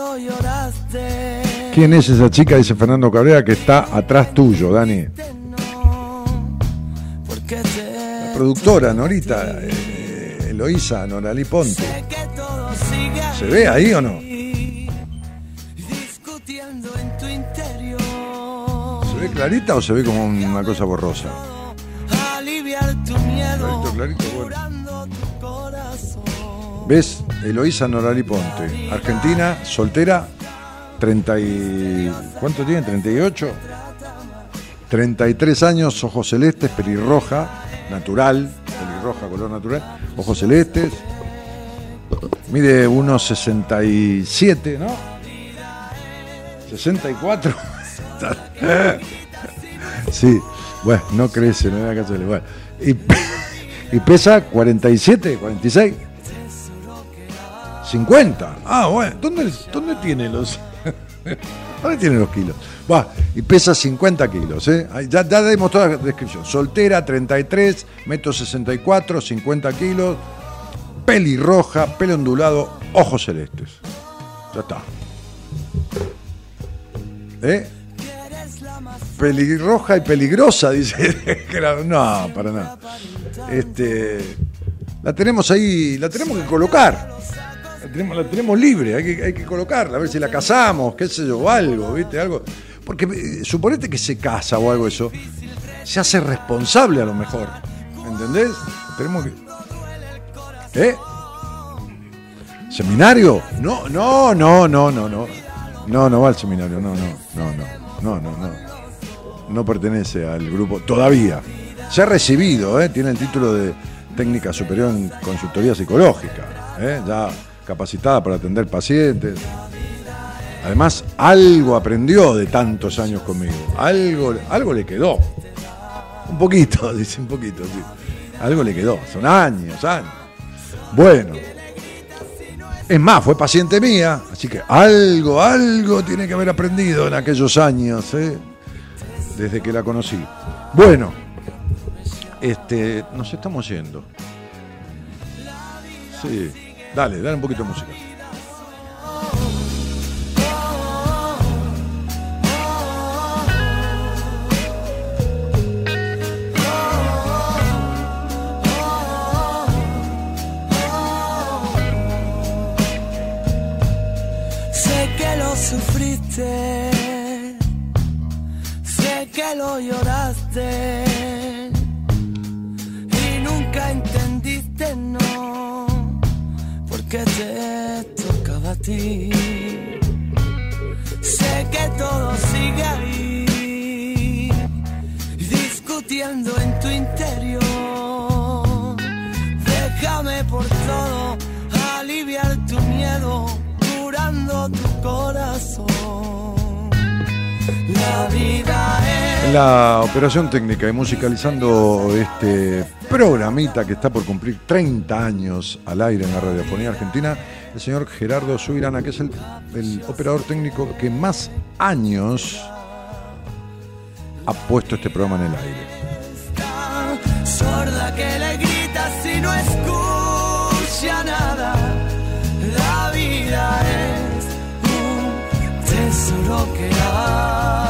Lo lloraste. ¿Quién es esa chica? Dice Fernando Cabrera, que está atrás tuyo, Dani. La productora, Norita, eh, Eloísa, Noralí Ponte. ¿Se ve ahí o no? ¿Se ve clarita o se ve como una cosa borrosa? Clarito, clarito, bueno. ¿Ves? Eloísa Noralí Ponte. Argentina, soltera, 30 y... ¿Cuánto tiene? ¿38? 33 años, ojos celestes, pelirroja, natural, pelirroja, color natural, ojos celestes. Mide 1,67, ¿no? 64. sí, bueno, no crece, no que hacerle. Bueno, y, y pesa 47, 46. 50. Ah, bueno. ¿Dónde, dónde tiene los.? ¿Dónde tiene los kilos? Va, y pesa 50 kilos, ¿eh? Ya, ya toda la descripción. Soltera, 33, metro 64, 50 kilos, pelirroja, pelo ondulado, ojos celestes. Ya está. ¿Eh? Pelirroja y peligrosa, dice. No, para nada. Este, la tenemos ahí, la tenemos que colocar. Tenemos, la tenemos libre, hay que, hay que colocarla, a ver si la casamos, qué sé yo, algo, ¿viste? Algo. Porque eh, suponete que se casa o algo eso, se hace responsable a lo mejor. ¿Entendés? Tenemos que. ¿Eh? ¿Seminario? No, no, no, no, no, no. No, no va al seminario, no, no, no, no, no, no, no. No pertenece al grupo todavía. Se ha recibido, ¿eh? tiene el título de técnica superior en consultoría psicológica, ¿eh? ya capacitada para atender pacientes. Además, algo aprendió de tantos años conmigo. Algo, algo le quedó. Un poquito, dice un poquito, sí. Algo le quedó. Son años, años. Bueno. Es más, fue paciente mía, así que algo, algo tiene que haber aprendido en aquellos años, ¿eh? desde que la conocí. Bueno, este, nos estamos yendo. Sí, dale, dale un poquito de música. Sé que lo sufriste, sé que lo lloraste ti. Sé que todo sigue ahí, discutiendo en tu interior. Déjame por todo aliviar tu miedo, curando tu corazón. La vida es. La operación técnica y musicalizando este programita que está por cumplir 30 años al aire en la radiofonía argentina, el señor Gerardo Subirana, que es el, operador técnico que más años ha puesto este programa en el aire. La vida es un tesoro que.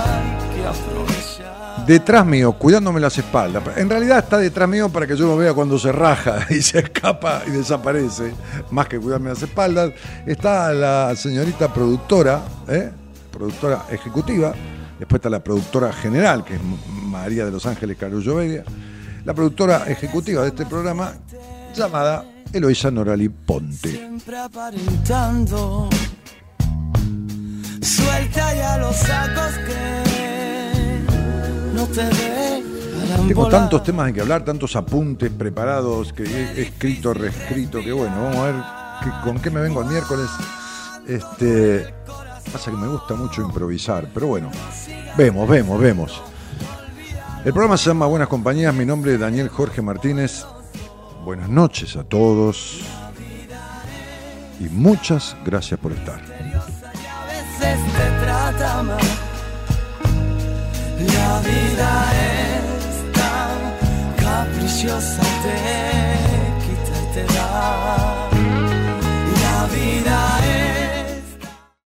Detrás mío, cuidándome las espaldas. En realidad está detrás mío para que yo lo vea cuando se raja y se escapa y desaparece. Más que cuidarme las espaldas. Está la señorita productora, ¿eh? productora ejecutiva. Después está la productora general, que es María de los Ángeles Carullo Vega. La productora ejecutiva de este programa, llamada Eloisa Norali Ponte. Siempre aparentando. Suelta ya los sacos que no te dejarán Tengo tantos temas en que hablar, tantos apuntes preparados que he escrito, reescrito, que bueno, vamos a ver con qué me vengo el miércoles. Este, pasa que me gusta mucho improvisar, pero bueno, vemos, vemos, vemos. El programa se llama Buenas Compañías, mi nombre es Daniel Jorge Martínez. Buenas noches a todos y muchas gracias por estar. La vida es tan caprichosa, te quita y te da. La vida